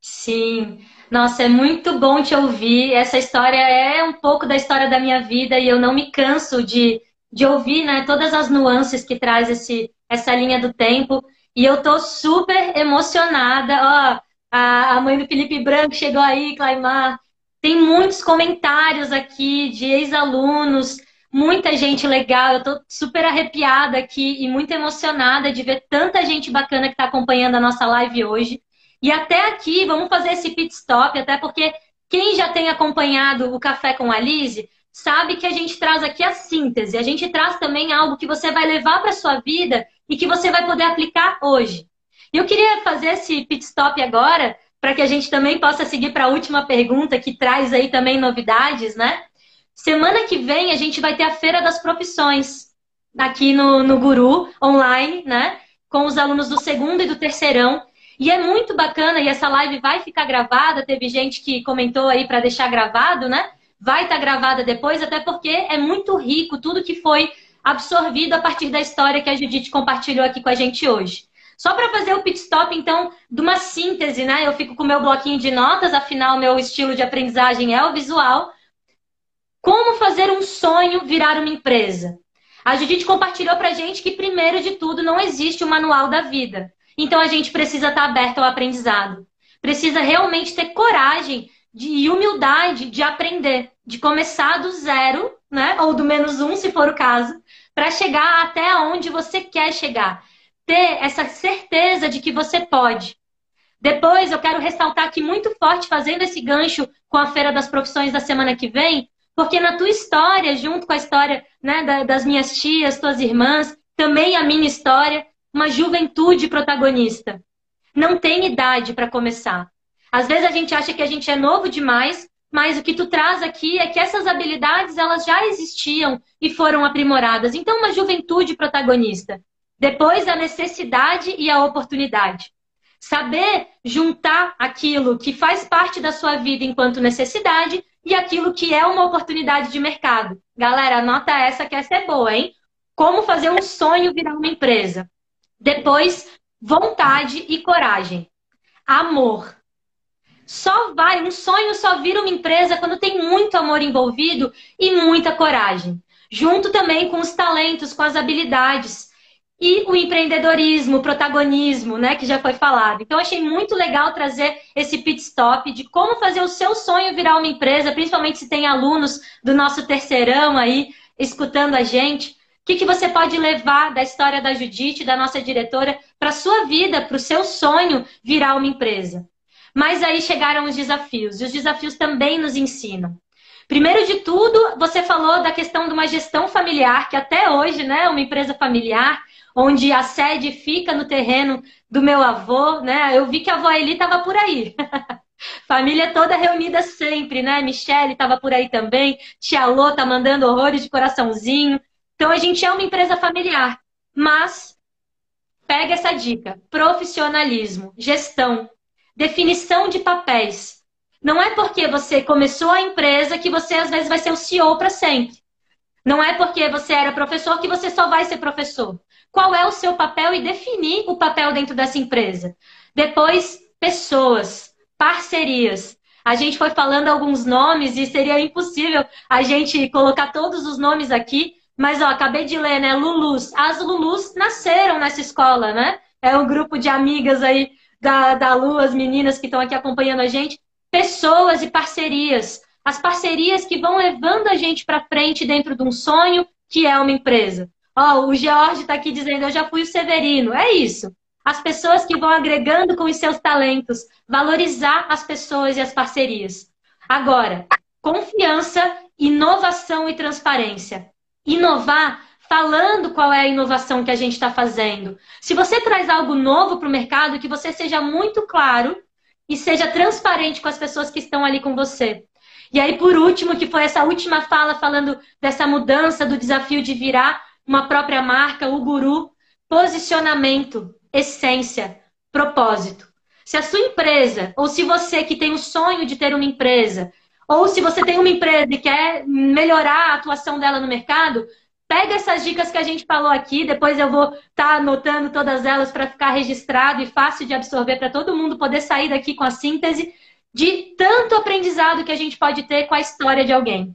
Sim. Nossa, é muito bom te ouvir. Essa história é um pouco da história da minha vida e eu não me canso de, de ouvir né, todas as nuances que traz esse, essa linha do tempo. E eu tô super emocionada. Ó, a, a mãe do Felipe Branco chegou aí, Claimar. Tem muitos comentários aqui de ex-alunos, muita gente legal. Eu tô super arrepiada aqui e muito emocionada de ver tanta gente bacana que está acompanhando a nossa live hoje. E até aqui, vamos fazer esse pit stop, até porque quem já tem acompanhado o Café com a Lise sabe que a gente traz aqui a síntese. A gente traz também algo que você vai levar para sua vida e que você vai poder aplicar hoje. Eu queria fazer esse pit stop agora para que a gente também possa seguir para a última pergunta que traz aí também novidades, né? Semana que vem a gente vai ter a Feira das Profissões aqui no, no Guru, online, né? Com os alunos do segundo e do terceirão. E é muito bacana, e essa live vai ficar gravada. Teve gente que comentou aí para deixar gravado, né? Vai estar tá gravada depois, até porque é muito rico tudo que foi absorvido a partir da história que a Judite compartilhou aqui com a gente hoje. Só para fazer o pit stop, então, de uma síntese, né? Eu fico com meu bloquinho de notas, afinal, meu estilo de aprendizagem é o visual. Como fazer um sonho virar uma empresa? A Judite compartilhou para gente que, primeiro de tudo, não existe o manual da vida. Então a gente precisa estar aberto ao aprendizado. Precisa realmente ter coragem de, e humildade de aprender, de começar do zero, né? Ou do menos um, se for o caso, para chegar até onde você quer chegar. Ter essa certeza de que você pode. Depois, eu quero ressaltar aqui muito forte, fazendo esse gancho com a Feira das Profissões da semana que vem, porque na tua história, junto com a história né, das minhas tias, tuas irmãs, também a minha história, uma juventude protagonista. Não tem idade para começar. Às vezes a gente acha que a gente é novo demais, mas o que tu traz aqui é que essas habilidades elas já existiam e foram aprimoradas. Então, uma juventude protagonista. Depois, a necessidade e a oportunidade. Saber juntar aquilo que faz parte da sua vida enquanto necessidade e aquilo que é uma oportunidade de mercado. Galera, anota essa que essa é boa, hein? Como fazer um sonho virar uma empresa. Depois, vontade e coragem. Amor. Só vai, um sonho só vira uma empresa quando tem muito amor envolvido e muita coragem. Junto também com os talentos, com as habilidades. E o empreendedorismo, o protagonismo, né, que já foi falado. Então, achei muito legal trazer esse pit stop de como fazer o seu sonho virar uma empresa, principalmente se tem alunos do nosso terceirão aí escutando a gente. O que, que você pode levar da história da Judite, da nossa diretora, para sua vida, para o seu sonho virar uma empresa? Mas aí chegaram os desafios, e os desafios também nos ensinam. Primeiro de tudo, você falou da questão de uma gestão familiar, que até hoje, né, é uma empresa familiar, onde a sede fica no terreno do meu avô, né? Eu vi que a avó Eli estava por aí. Família toda reunida sempre, né? Michelle estava por aí também. Tia Lô tá mandando horrores de coraçãozinho. Então a gente é uma empresa familiar. Mas pega essa dica: profissionalismo, gestão, definição de papéis. Não é porque você começou a empresa que você às vezes vai ser o CEO para sempre. Não é porque você era professor que você só vai ser professor. Qual é o seu papel e definir o papel dentro dessa empresa. Depois, pessoas, parcerias. A gente foi falando alguns nomes e seria impossível a gente colocar todos os nomes aqui, mas ó, acabei de ler, né? Lulus. As Lulus nasceram nessa escola, né? É um grupo de amigas aí da, da Lu, as meninas que estão aqui acompanhando a gente. Pessoas e parcerias as parcerias que vão levando a gente para frente dentro de um sonho que é uma empresa. Ó, oh, o George está aqui dizendo, eu já fui o Severino. É isso. As pessoas que vão agregando com os seus talentos, valorizar as pessoas e as parcerias. Agora, confiança, inovação e transparência. Inovar falando qual é a inovação que a gente está fazendo. Se você traz algo novo para o mercado, que você seja muito claro e seja transparente com as pessoas que estão ali com você. E aí, por último, que foi essa última fala falando dessa mudança do desafio de virar uma própria marca, o guru, posicionamento, essência, propósito. Se a sua empresa, ou se você que tem o sonho de ter uma empresa, ou se você tem uma empresa e quer melhorar a atuação dela no mercado, pega essas dicas que a gente falou aqui, depois eu vou estar tá anotando todas elas para ficar registrado e fácil de absorver para todo mundo poder sair daqui com a síntese de tanto aprendizado que a gente pode ter com a história de alguém.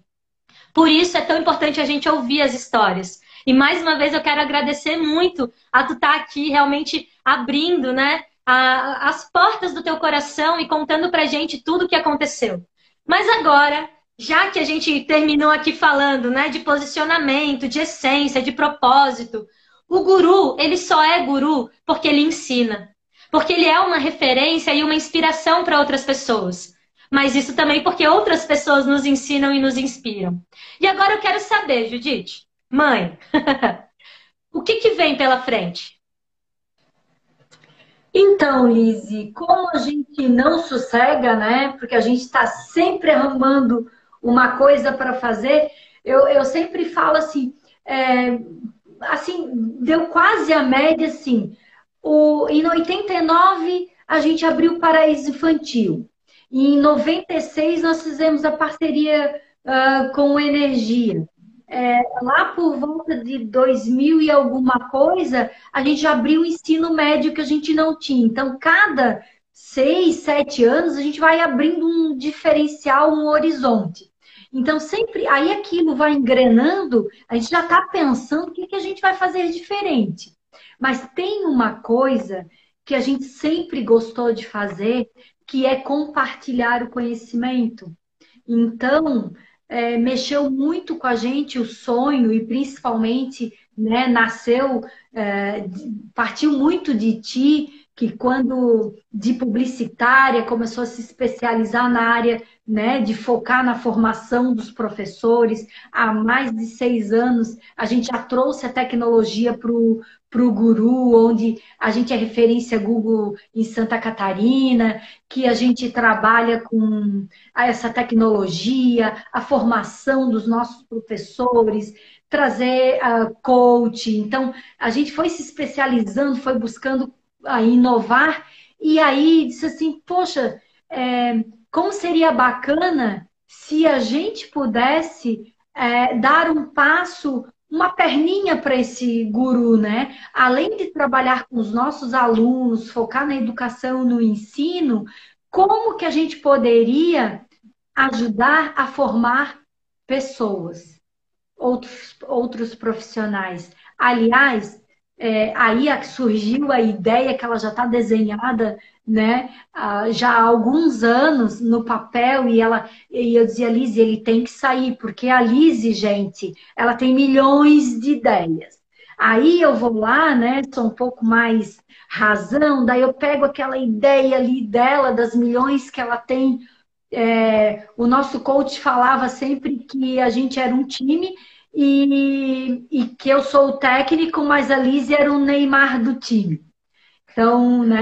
Por isso é tão importante a gente ouvir as histórias. E mais uma vez eu quero agradecer muito a tu estar tá aqui realmente abrindo, né, a, as portas do teu coração e contando pra gente tudo o que aconteceu. Mas agora, já que a gente terminou aqui falando, né, de posicionamento, de essência, de propósito, o guru, ele só é guru porque ele ensina porque ele é uma referência e uma inspiração para outras pessoas. Mas isso também porque outras pessoas nos ensinam e nos inspiram. E agora eu quero saber, Judite, mãe, o que, que vem pela frente? Então, Lise, como a gente não sossega, né? Porque a gente está sempre arrumando uma coisa para fazer, eu, eu sempre falo assim, é, assim, deu quase a média assim. O, em 89, a gente abriu o Paraíso Infantil. E em 96, nós fizemos a parceria uh, com Energia. É, lá por volta de 2000 e alguma coisa, a gente abriu o ensino médio que a gente não tinha. Então, cada seis, sete anos, a gente vai abrindo um diferencial, um horizonte. Então, sempre, aí aquilo vai engrenando, a gente já está pensando o que, que a gente vai fazer diferente. Mas tem uma coisa que a gente sempre gostou de fazer, que é compartilhar o conhecimento. Então, é, mexeu muito com a gente o sonho e principalmente né, nasceu, é, partiu muito de ti que quando de publicitária começou a se especializar na área né, de focar na formação dos professores. Há mais de seis anos a gente já trouxe a tecnologia para o Guru, onde a gente é referência Google em Santa Catarina, que a gente trabalha com essa tecnologia, a formação dos nossos professores, trazer uh, coach. Então, a gente foi se especializando, foi buscando a inovar, e aí disse assim, poxa, é, como seria bacana se a gente pudesse é, dar um passo, uma perninha para esse guru, né? Além de trabalhar com os nossos alunos, focar na educação, no ensino, como que a gente poderia ajudar a formar pessoas, outros, outros profissionais? Aliás, é, aí surgiu a ideia que ela já está desenhada né, já há alguns anos no papel e ela e eu dizia, Lise, ele tem que sair, porque a Lise, gente, ela tem milhões de ideias. Aí eu vou lá, né, sou um pouco mais razão, daí eu pego aquela ideia ali dela, das milhões que ela tem. É, o nosso coach falava sempre que a gente era um time e, e que eu sou o técnico, mas a Liz era o Neymar do time. Então, né?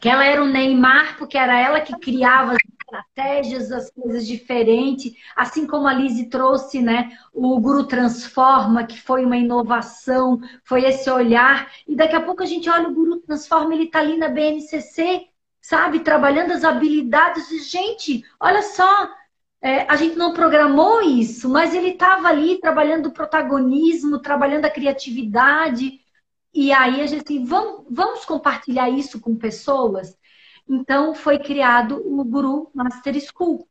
Que ela era o Neymar, porque era ela que criava as estratégias, as coisas diferentes, assim como a Liz trouxe, né, o Guru Transforma, que foi uma inovação, foi esse olhar, e daqui a pouco a gente olha o Guru Transforma, ele está ali na BNCC, sabe, trabalhando as habilidades, e, gente, olha só, é, a gente não programou isso, mas ele estava ali trabalhando o protagonismo, trabalhando a criatividade. E aí a gente assim, vamos, vamos compartilhar isso com pessoas? Então foi criado o Guru Master School,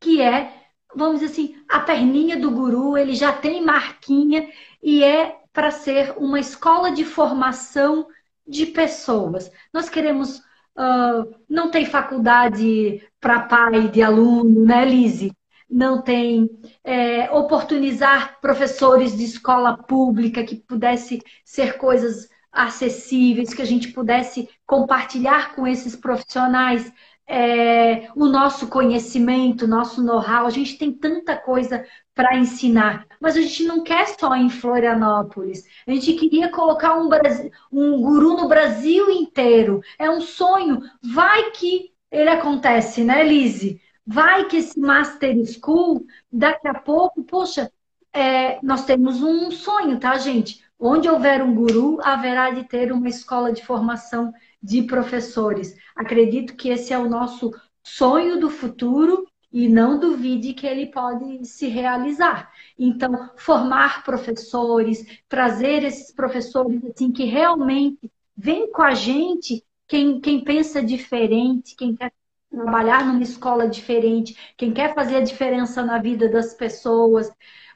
que é, vamos dizer assim, a perninha do guru, ele já tem marquinha e é para ser uma escola de formação de pessoas. Nós queremos Uh, não tem faculdade para pai de aluno, né, Lise? Não tem é, oportunizar professores de escola pública que pudesse ser coisas acessíveis, que a gente pudesse compartilhar com esses profissionais é, o nosso conhecimento, o nosso know-how. A gente tem tanta coisa para ensinar, mas a gente não quer só em Florianópolis. A gente queria colocar um, um guru no Brasil inteiro. É um sonho. Vai que ele acontece, né, Lise? Vai que esse Master School, daqui a pouco, poxa, é, nós temos um sonho, tá, gente? Onde houver um guru, haverá de ter uma escola de formação de professores. Acredito que esse é o nosso sonho do futuro e não duvide que ele pode se realizar. Então, formar professores, trazer esses professores assim que realmente vêm com a gente, quem, quem pensa diferente, quem quer trabalhar numa escola diferente, quem quer fazer a diferença na vida das pessoas.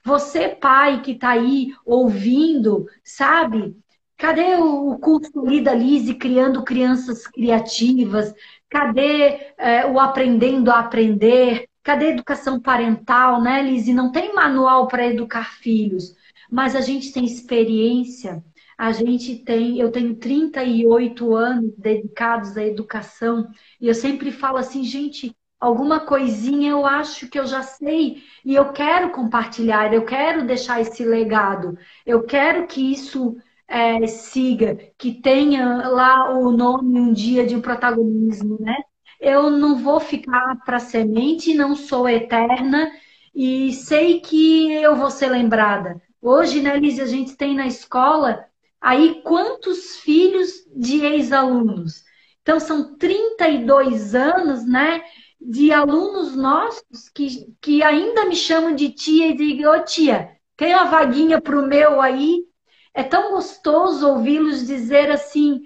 Você, pai, que está aí ouvindo, sabe? Cadê o curso Lida Lise criando crianças criativas? Cadê é, o aprendendo a aprender? Cadê a educação parental, né, Lise? Não tem manual para educar filhos, mas a gente tem experiência, a gente tem, eu tenho 38 anos dedicados à educação, e eu sempre falo assim, gente, alguma coisinha eu acho que eu já sei e eu quero compartilhar, eu quero deixar esse legado, eu quero que isso é, siga, que tenha lá o nome um dia de um protagonismo, né? Eu não vou ficar para semente, não sou eterna e sei que eu vou ser lembrada. Hoje, né, Liz, a gente tem na escola aí quantos filhos de ex-alunos? Então, são 32 anos, né, de alunos nossos que, que ainda me chamam de tia e digam, ô tia, tem uma vaguinha para o meu aí? É tão gostoso ouvi-los dizer assim: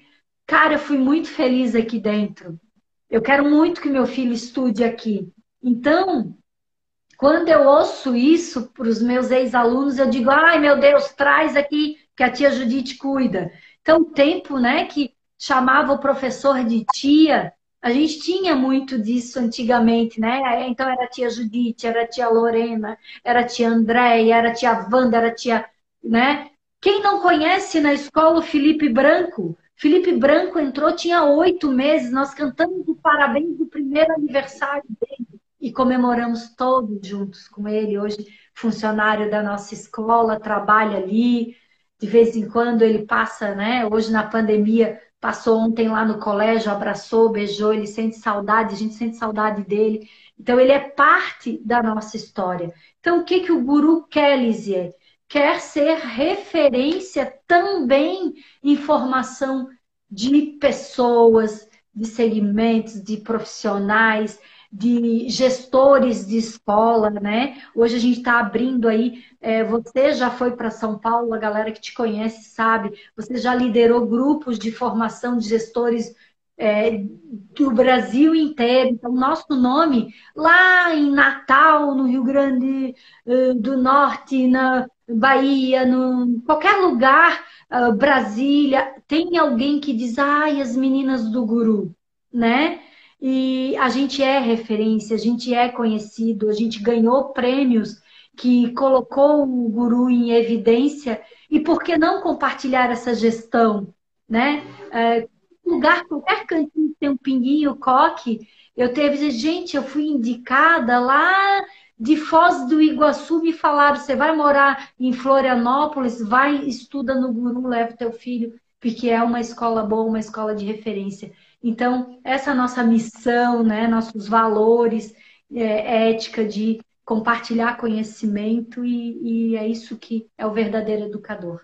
cara, eu fui muito feliz aqui dentro. Eu quero muito que meu filho estude aqui. Então, quando eu ouço isso para os meus ex-alunos, eu digo: ai meu Deus, traz aqui que a tia Judite cuida. Então, o tempo né, que chamava o professor de tia, a gente tinha muito disso antigamente, né? Então era a tia Judite, era a tia Lorena, era a tia Andréia, era a tia Wanda, era a tia, né? Quem não conhece na escola o Felipe Branco? Felipe Branco entrou, tinha oito meses, nós cantamos o parabéns do primeiro aniversário dele e comemoramos todos juntos com ele. Hoje, funcionário da nossa escola, trabalha ali. De vez em quando ele passa, né? Hoje na pandemia, passou ontem lá no colégio, abraçou, beijou, ele sente saudade, a gente sente saudade dele. Então, ele é parte da nossa história. Então, o que, que o guru quer, Lisier? quer ser referência também em formação de pessoas, de segmentos, de profissionais, de gestores de escola, né? Hoje a gente está abrindo aí. É, você já foi para São Paulo, a galera que te conhece sabe. Você já liderou grupos de formação de gestores é, do Brasil inteiro. Então, nosso nome lá em Natal, no Rio Grande uh, do Norte, na Bahia, no qualquer lugar, uh, Brasília, tem alguém que diz, ai, as meninas do Guru, né? E a gente é referência, a gente é conhecido, a gente ganhou prêmios que colocou o guru em evidência. E por que não compartilhar essa gestão? Né? É, lugar, qualquer cantinho tem um pinguinho, coque. Eu teve, gente, eu fui indicada lá de Foz do Iguaçu, me falaram, você vai morar em Florianópolis, vai, estuda no Guru, leva teu filho, porque é uma escola boa, uma escola de referência. Então, essa nossa missão, né, nossos valores, é, ética de compartilhar conhecimento e, e é isso que é o verdadeiro educador.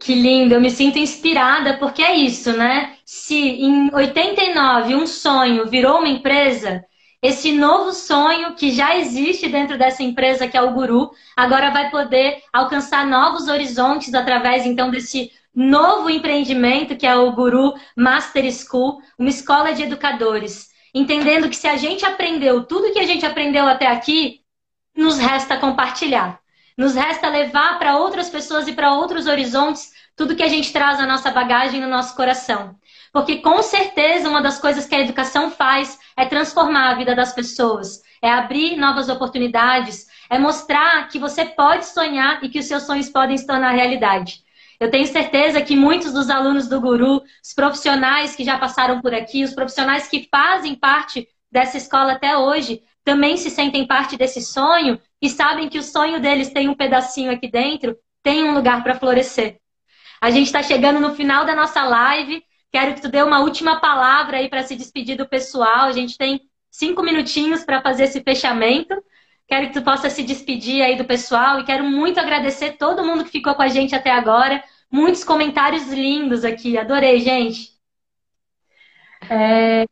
Que lindo, eu me sinto inspirada porque é isso, né? Se em 89 um sonho virou uma empresa, esse novo sonho que já existe dentro dessa empresa que é o Guru, agora vai poder alcançar novos horizontes através então desse novo empreendimento que é o Guru Master School, uma escola de educadores. Entendendo que se a gente aprendeu tudo que a gente aprendeu até aqui, nos resta compartilhar. Nos resta levar para outras pessoas e para outros horizontes tudo que a gente traz na nossa bagagem, no nosso coração. Porque com certeza uma das coisas que a educação faz é transformar a vida das pessoas, é abrir novas oportunidades, é mostrar que você pode sonhar e que os seus sonhos podem se tornar realidade. Eu tenho certeza que muitos dos alunos do Guru, os profissionais que já passaram por aqui, os profissionais que fazem parte dessa escola até hoje, também se sentem parte desse sonho e sabem que o sonho deles tem um pedacinho aqui dentro, tem um lugar para florescer. A gente está chegando no final da nossa live. Quero que tu dê uma última palavra aí para se despedir do pessoal. A gente tem cinco minutinhos para fazer esse fechamento. Quero que tu possa se despedir aí do pessoal e quero muito agradecer todo mundo que ficou com a gente até agora. Muitos comentários lindos aqui, adorei, gente. É,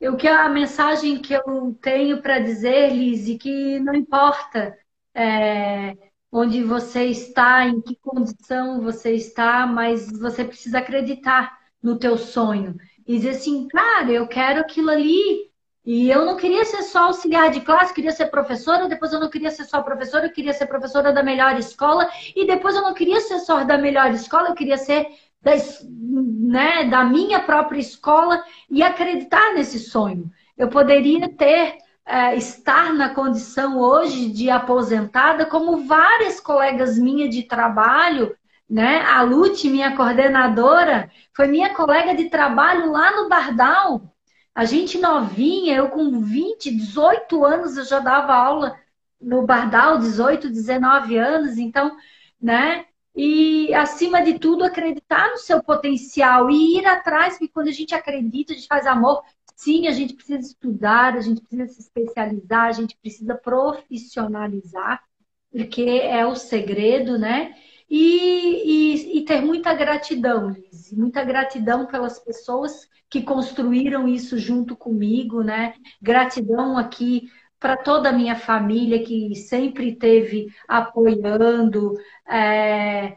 eu que a mensagem que eu tenho para dizer, Liz, que não importa é, onde você está, em que condição você está, mas você precisa acreditar no teu sonho e dizer assim, cara, eu quero aquilo ali e eu não queria ser só auxiliar de classe, queria ser professora, depois eu não queria ser só professora, eu queria ser professora da melhor escola, e depois eu não queria ser só da melhor escola, eu queria ser da, né, da minha própria escola e acreditar nesse sonho. Eu poderia ter, é, estar na condição hoje de aposentada, como várias colegas minhas de trabalho, né? A Lute, minha coordenadora, foi minha colega de trabalho lá no Bardal a gente novinha, eu com 20, 18 anos, eu já dava aula no Bardal, 18, 19 anos, então, né? E, acima de tudo, acreditar no seu potencial e ir atrás, porque quando a gente acredita, a gente faz amor. Sim, a gente precisa estudar, a gente precisa se especializar, a gente precisa profissionalizar, porque é o segredo, né? E, e, e ter muita gratidão, Liz, muita gratidão pelas pessoas que construíram isso junto comigo, né? Gratidão aqui para toda a minha família que sempre teve apoiando, é,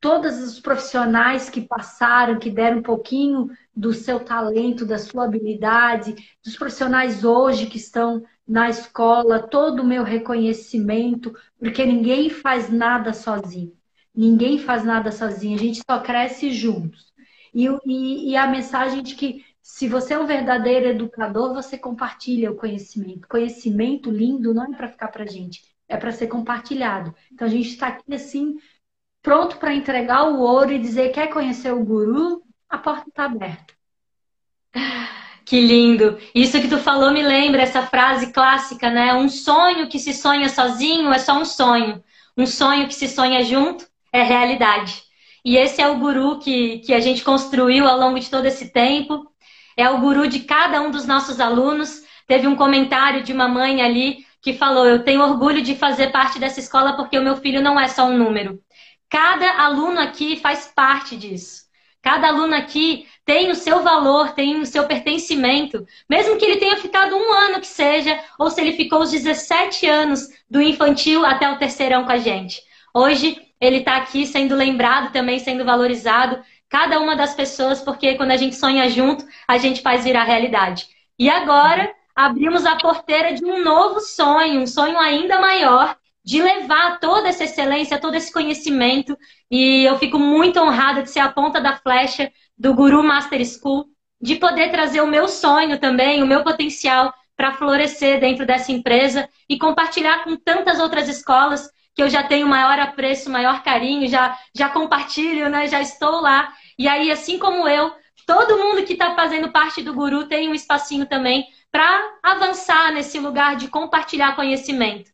todos os profissionais que passaram, que deram um pouquinho do seu talento, da sua habilidade, dos profissionais hoje que estão na escola, todo o meu reconhecimento, porque ninguém faz nada sozinho. Ninguém faz nada sozinho, a gente só cresce juntos. E, e, e a mensagem de que se você é um verdadeiro educador, você compartilha o conhecimento. Conhecimento lindo não é para ficar para gente, é para ser compartilhado. Então a gente está aqui assim, pronto para entregar o ouro e dizer: quer conhecer o guru? A porta está aberta. Que lindo! Isso que tu falou me lembra essa frase clássica, né? Um sonho que se sonha sozinho é só um sonho. Um sonho que se sonha junto é realidade. E esse é o guru que, que a gente construiu ao longo de todo esse tempo. É o guru de cada um dos nossos alunos. Teve um comentário de uma mãe ali que falou: Eu tenho orgulho de fazer parte dessa escola porque o meu filho não é só um número. Cada aluno aqui faz parte disso. Cada aluno aqui tem o seu valor, tem o seu pertencimento, mesmo que ele tenha ficado um ano que seja, ou se ele ficou os 17 anos do infantil até o terceirão com a gente. Hoje ele está aqui sendo lembrado também, sendo valorizado, cada uma das pessoas, porque quando a gente sonha junto, a gente faz virar realidade. E agora abrimos a porteira de um novo sonho, um sonho ainda maior, de levar toda essa excelência, todo esse conhecimento. E eu fico muito honrada de ser a ponta da flecha do Guru Master School, de poder trazer o meu sonho também, o meu potencial para florescer dentro dessa empresa e compartilhar com tantas outras escolas que eu já tenho maior apreço, maior carinho, já, já compartilho, né? já estou lá. E aí, assim como eu, todo mundo que está fazendo parte do Guru tem um espacinho também para avançar nesse lugar de compartilhar conhecimento.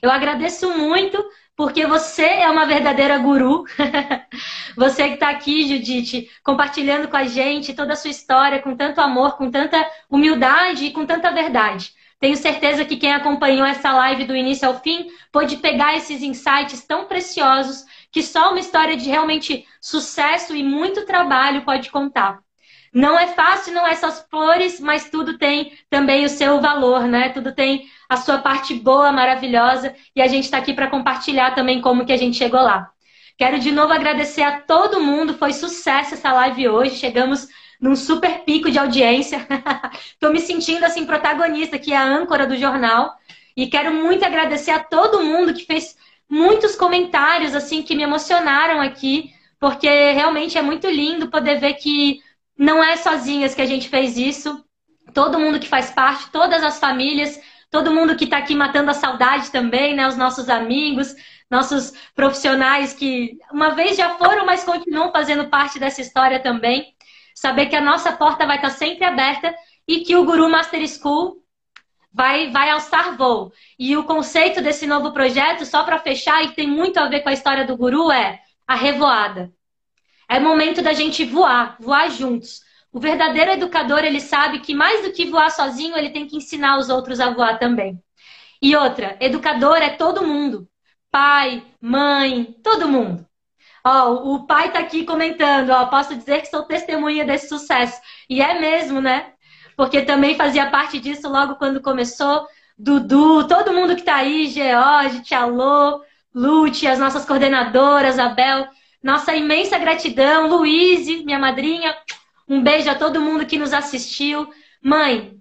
Eu agradeço muito porque você é uma verdadeira guru. você que está aqui, Judite, compartilhando com a gente toda a sua história com tanto amor, com tanta humildade e com tanta verdade. Tenho certeza que quem acompanhou essa live do início ao fim pôde pegar esses insights tão preciosos que só uma história de realmente sucesso e muito trabalho pode contar. Não é fácil, não é só flores, mas tudo tem também o seu valor, né? Tudo tem a sua parte boa, maravilhosa, e a gente está aqui para compartilhar também como que a gente chegou lá. Quero de novo agradecer a todo mundo, foi sucesso essa live hoje, chegamos num super pico de audiência. Estou me sentindo assim protagonista, que é a âncora do jornal, e quero muito agradecer a todo mundo que fez muitos comentários assim que me emocionaram aqui, porque realmente é muito lindo poder ver que não é sozinhas que a gente fez isso. Todo mundo que faz parte, todas as famílias, todo mundo que está aqui matando a saudade também, né? Os nossos amigos, nossos profissionais que uma vez já foram, mas continuam fazendo parte dessa história também. Saber que a nossa porta vai estar sempre aberta e que o Guru Master School vai, vai alçar voo. E o conceito desse novo projeto, só para fechar, e que tem muito a ver com a história do Guru, é a revoada. É momento da gente voar, voar juntos. O verdadeiro educador, ele sabe que mais do que voar sozinho, ele tem que ensinar os outros a voar também. E outra, educador é todo mundo. Pai, mãe, todo mundo. Ó, o pai tá aqui comentando, ó, posso dizer que sou testemunha desse sucesso. E é mesmo, né? Porque também fazia parte disso logo quando começou. Dudu, todo mundo que tá aí, George, Tia Lute, as nossas coordenadoras, Abel. Nossa imensa gratidão, Luiz, minha madrinha. Um beijo a todo mundo que nos assistiu. Mãe,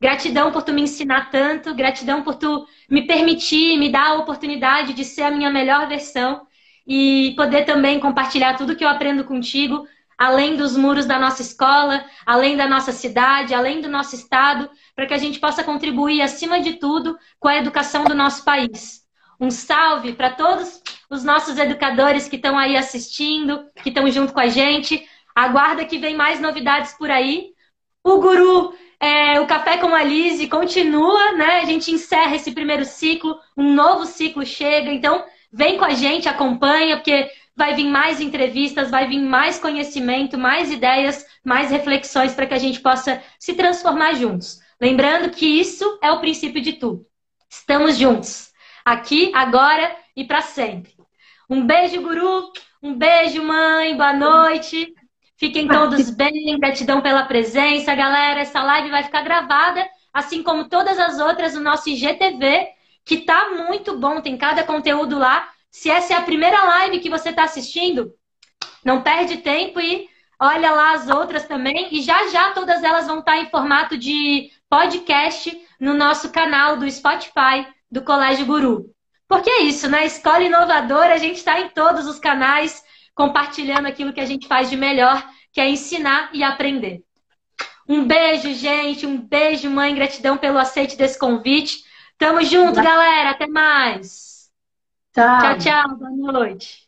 gratidão por tu me ensinar tanto, gratidão por tu me permitir, me dar a oportunidade de ser a minha melhor versão e poder também compartilhar tudo que eu aprendo contigo, além dos muros da nossa escola, além da nossa cidade, além do nosso estado, para que a gente possa contribuir, acima de tudo, com a educação do nosso país. Um salve para todos os nossos educadores que estão aí assistindo, que estão junto com a gente. Aguarda que vem mais novidades por aí. O Guru, é, o Café com a Lise continua, né? A gente encerra esse primeiro ciclo, um novo ciclo chega. Então, vem com a gente, acompanha, porque vai vir mais entrevistas, vai vir mais conhecimento, mais ideias, mais reflexões para que a gente possa se transformar juntos. Lembrando que isso é o princípio de tudo. Estamos juntos, aqui, agora e para sempre. Um beijo, guru. Um beijo, mãe. Boa noite. Fiquem todos bem. Gratidão pela presença, galera. Essa live vai ficar gravada, assim como todas as outras no nosso IGTV, que tá muito bom. Tem cada conteúdo lá. Se essa é a primeira live que você está assistindo, não perde tempo e olha lá as outras também. E já já todas elas vão estar em formato de podcast no nosso canal do Spotify do Colégio Guru. Porque é isso, né? Escola Inovadora, a gente está em todos os canais compartilhando aquilo que a gente faz de melhor, que é ensinar e aprender. Um beijo, gente. Um beijo, mãe. Gratidão pelo aceite desse convite. Tamo junto, galera. Até mais. Tchau, tchau. tchau. Boa noite.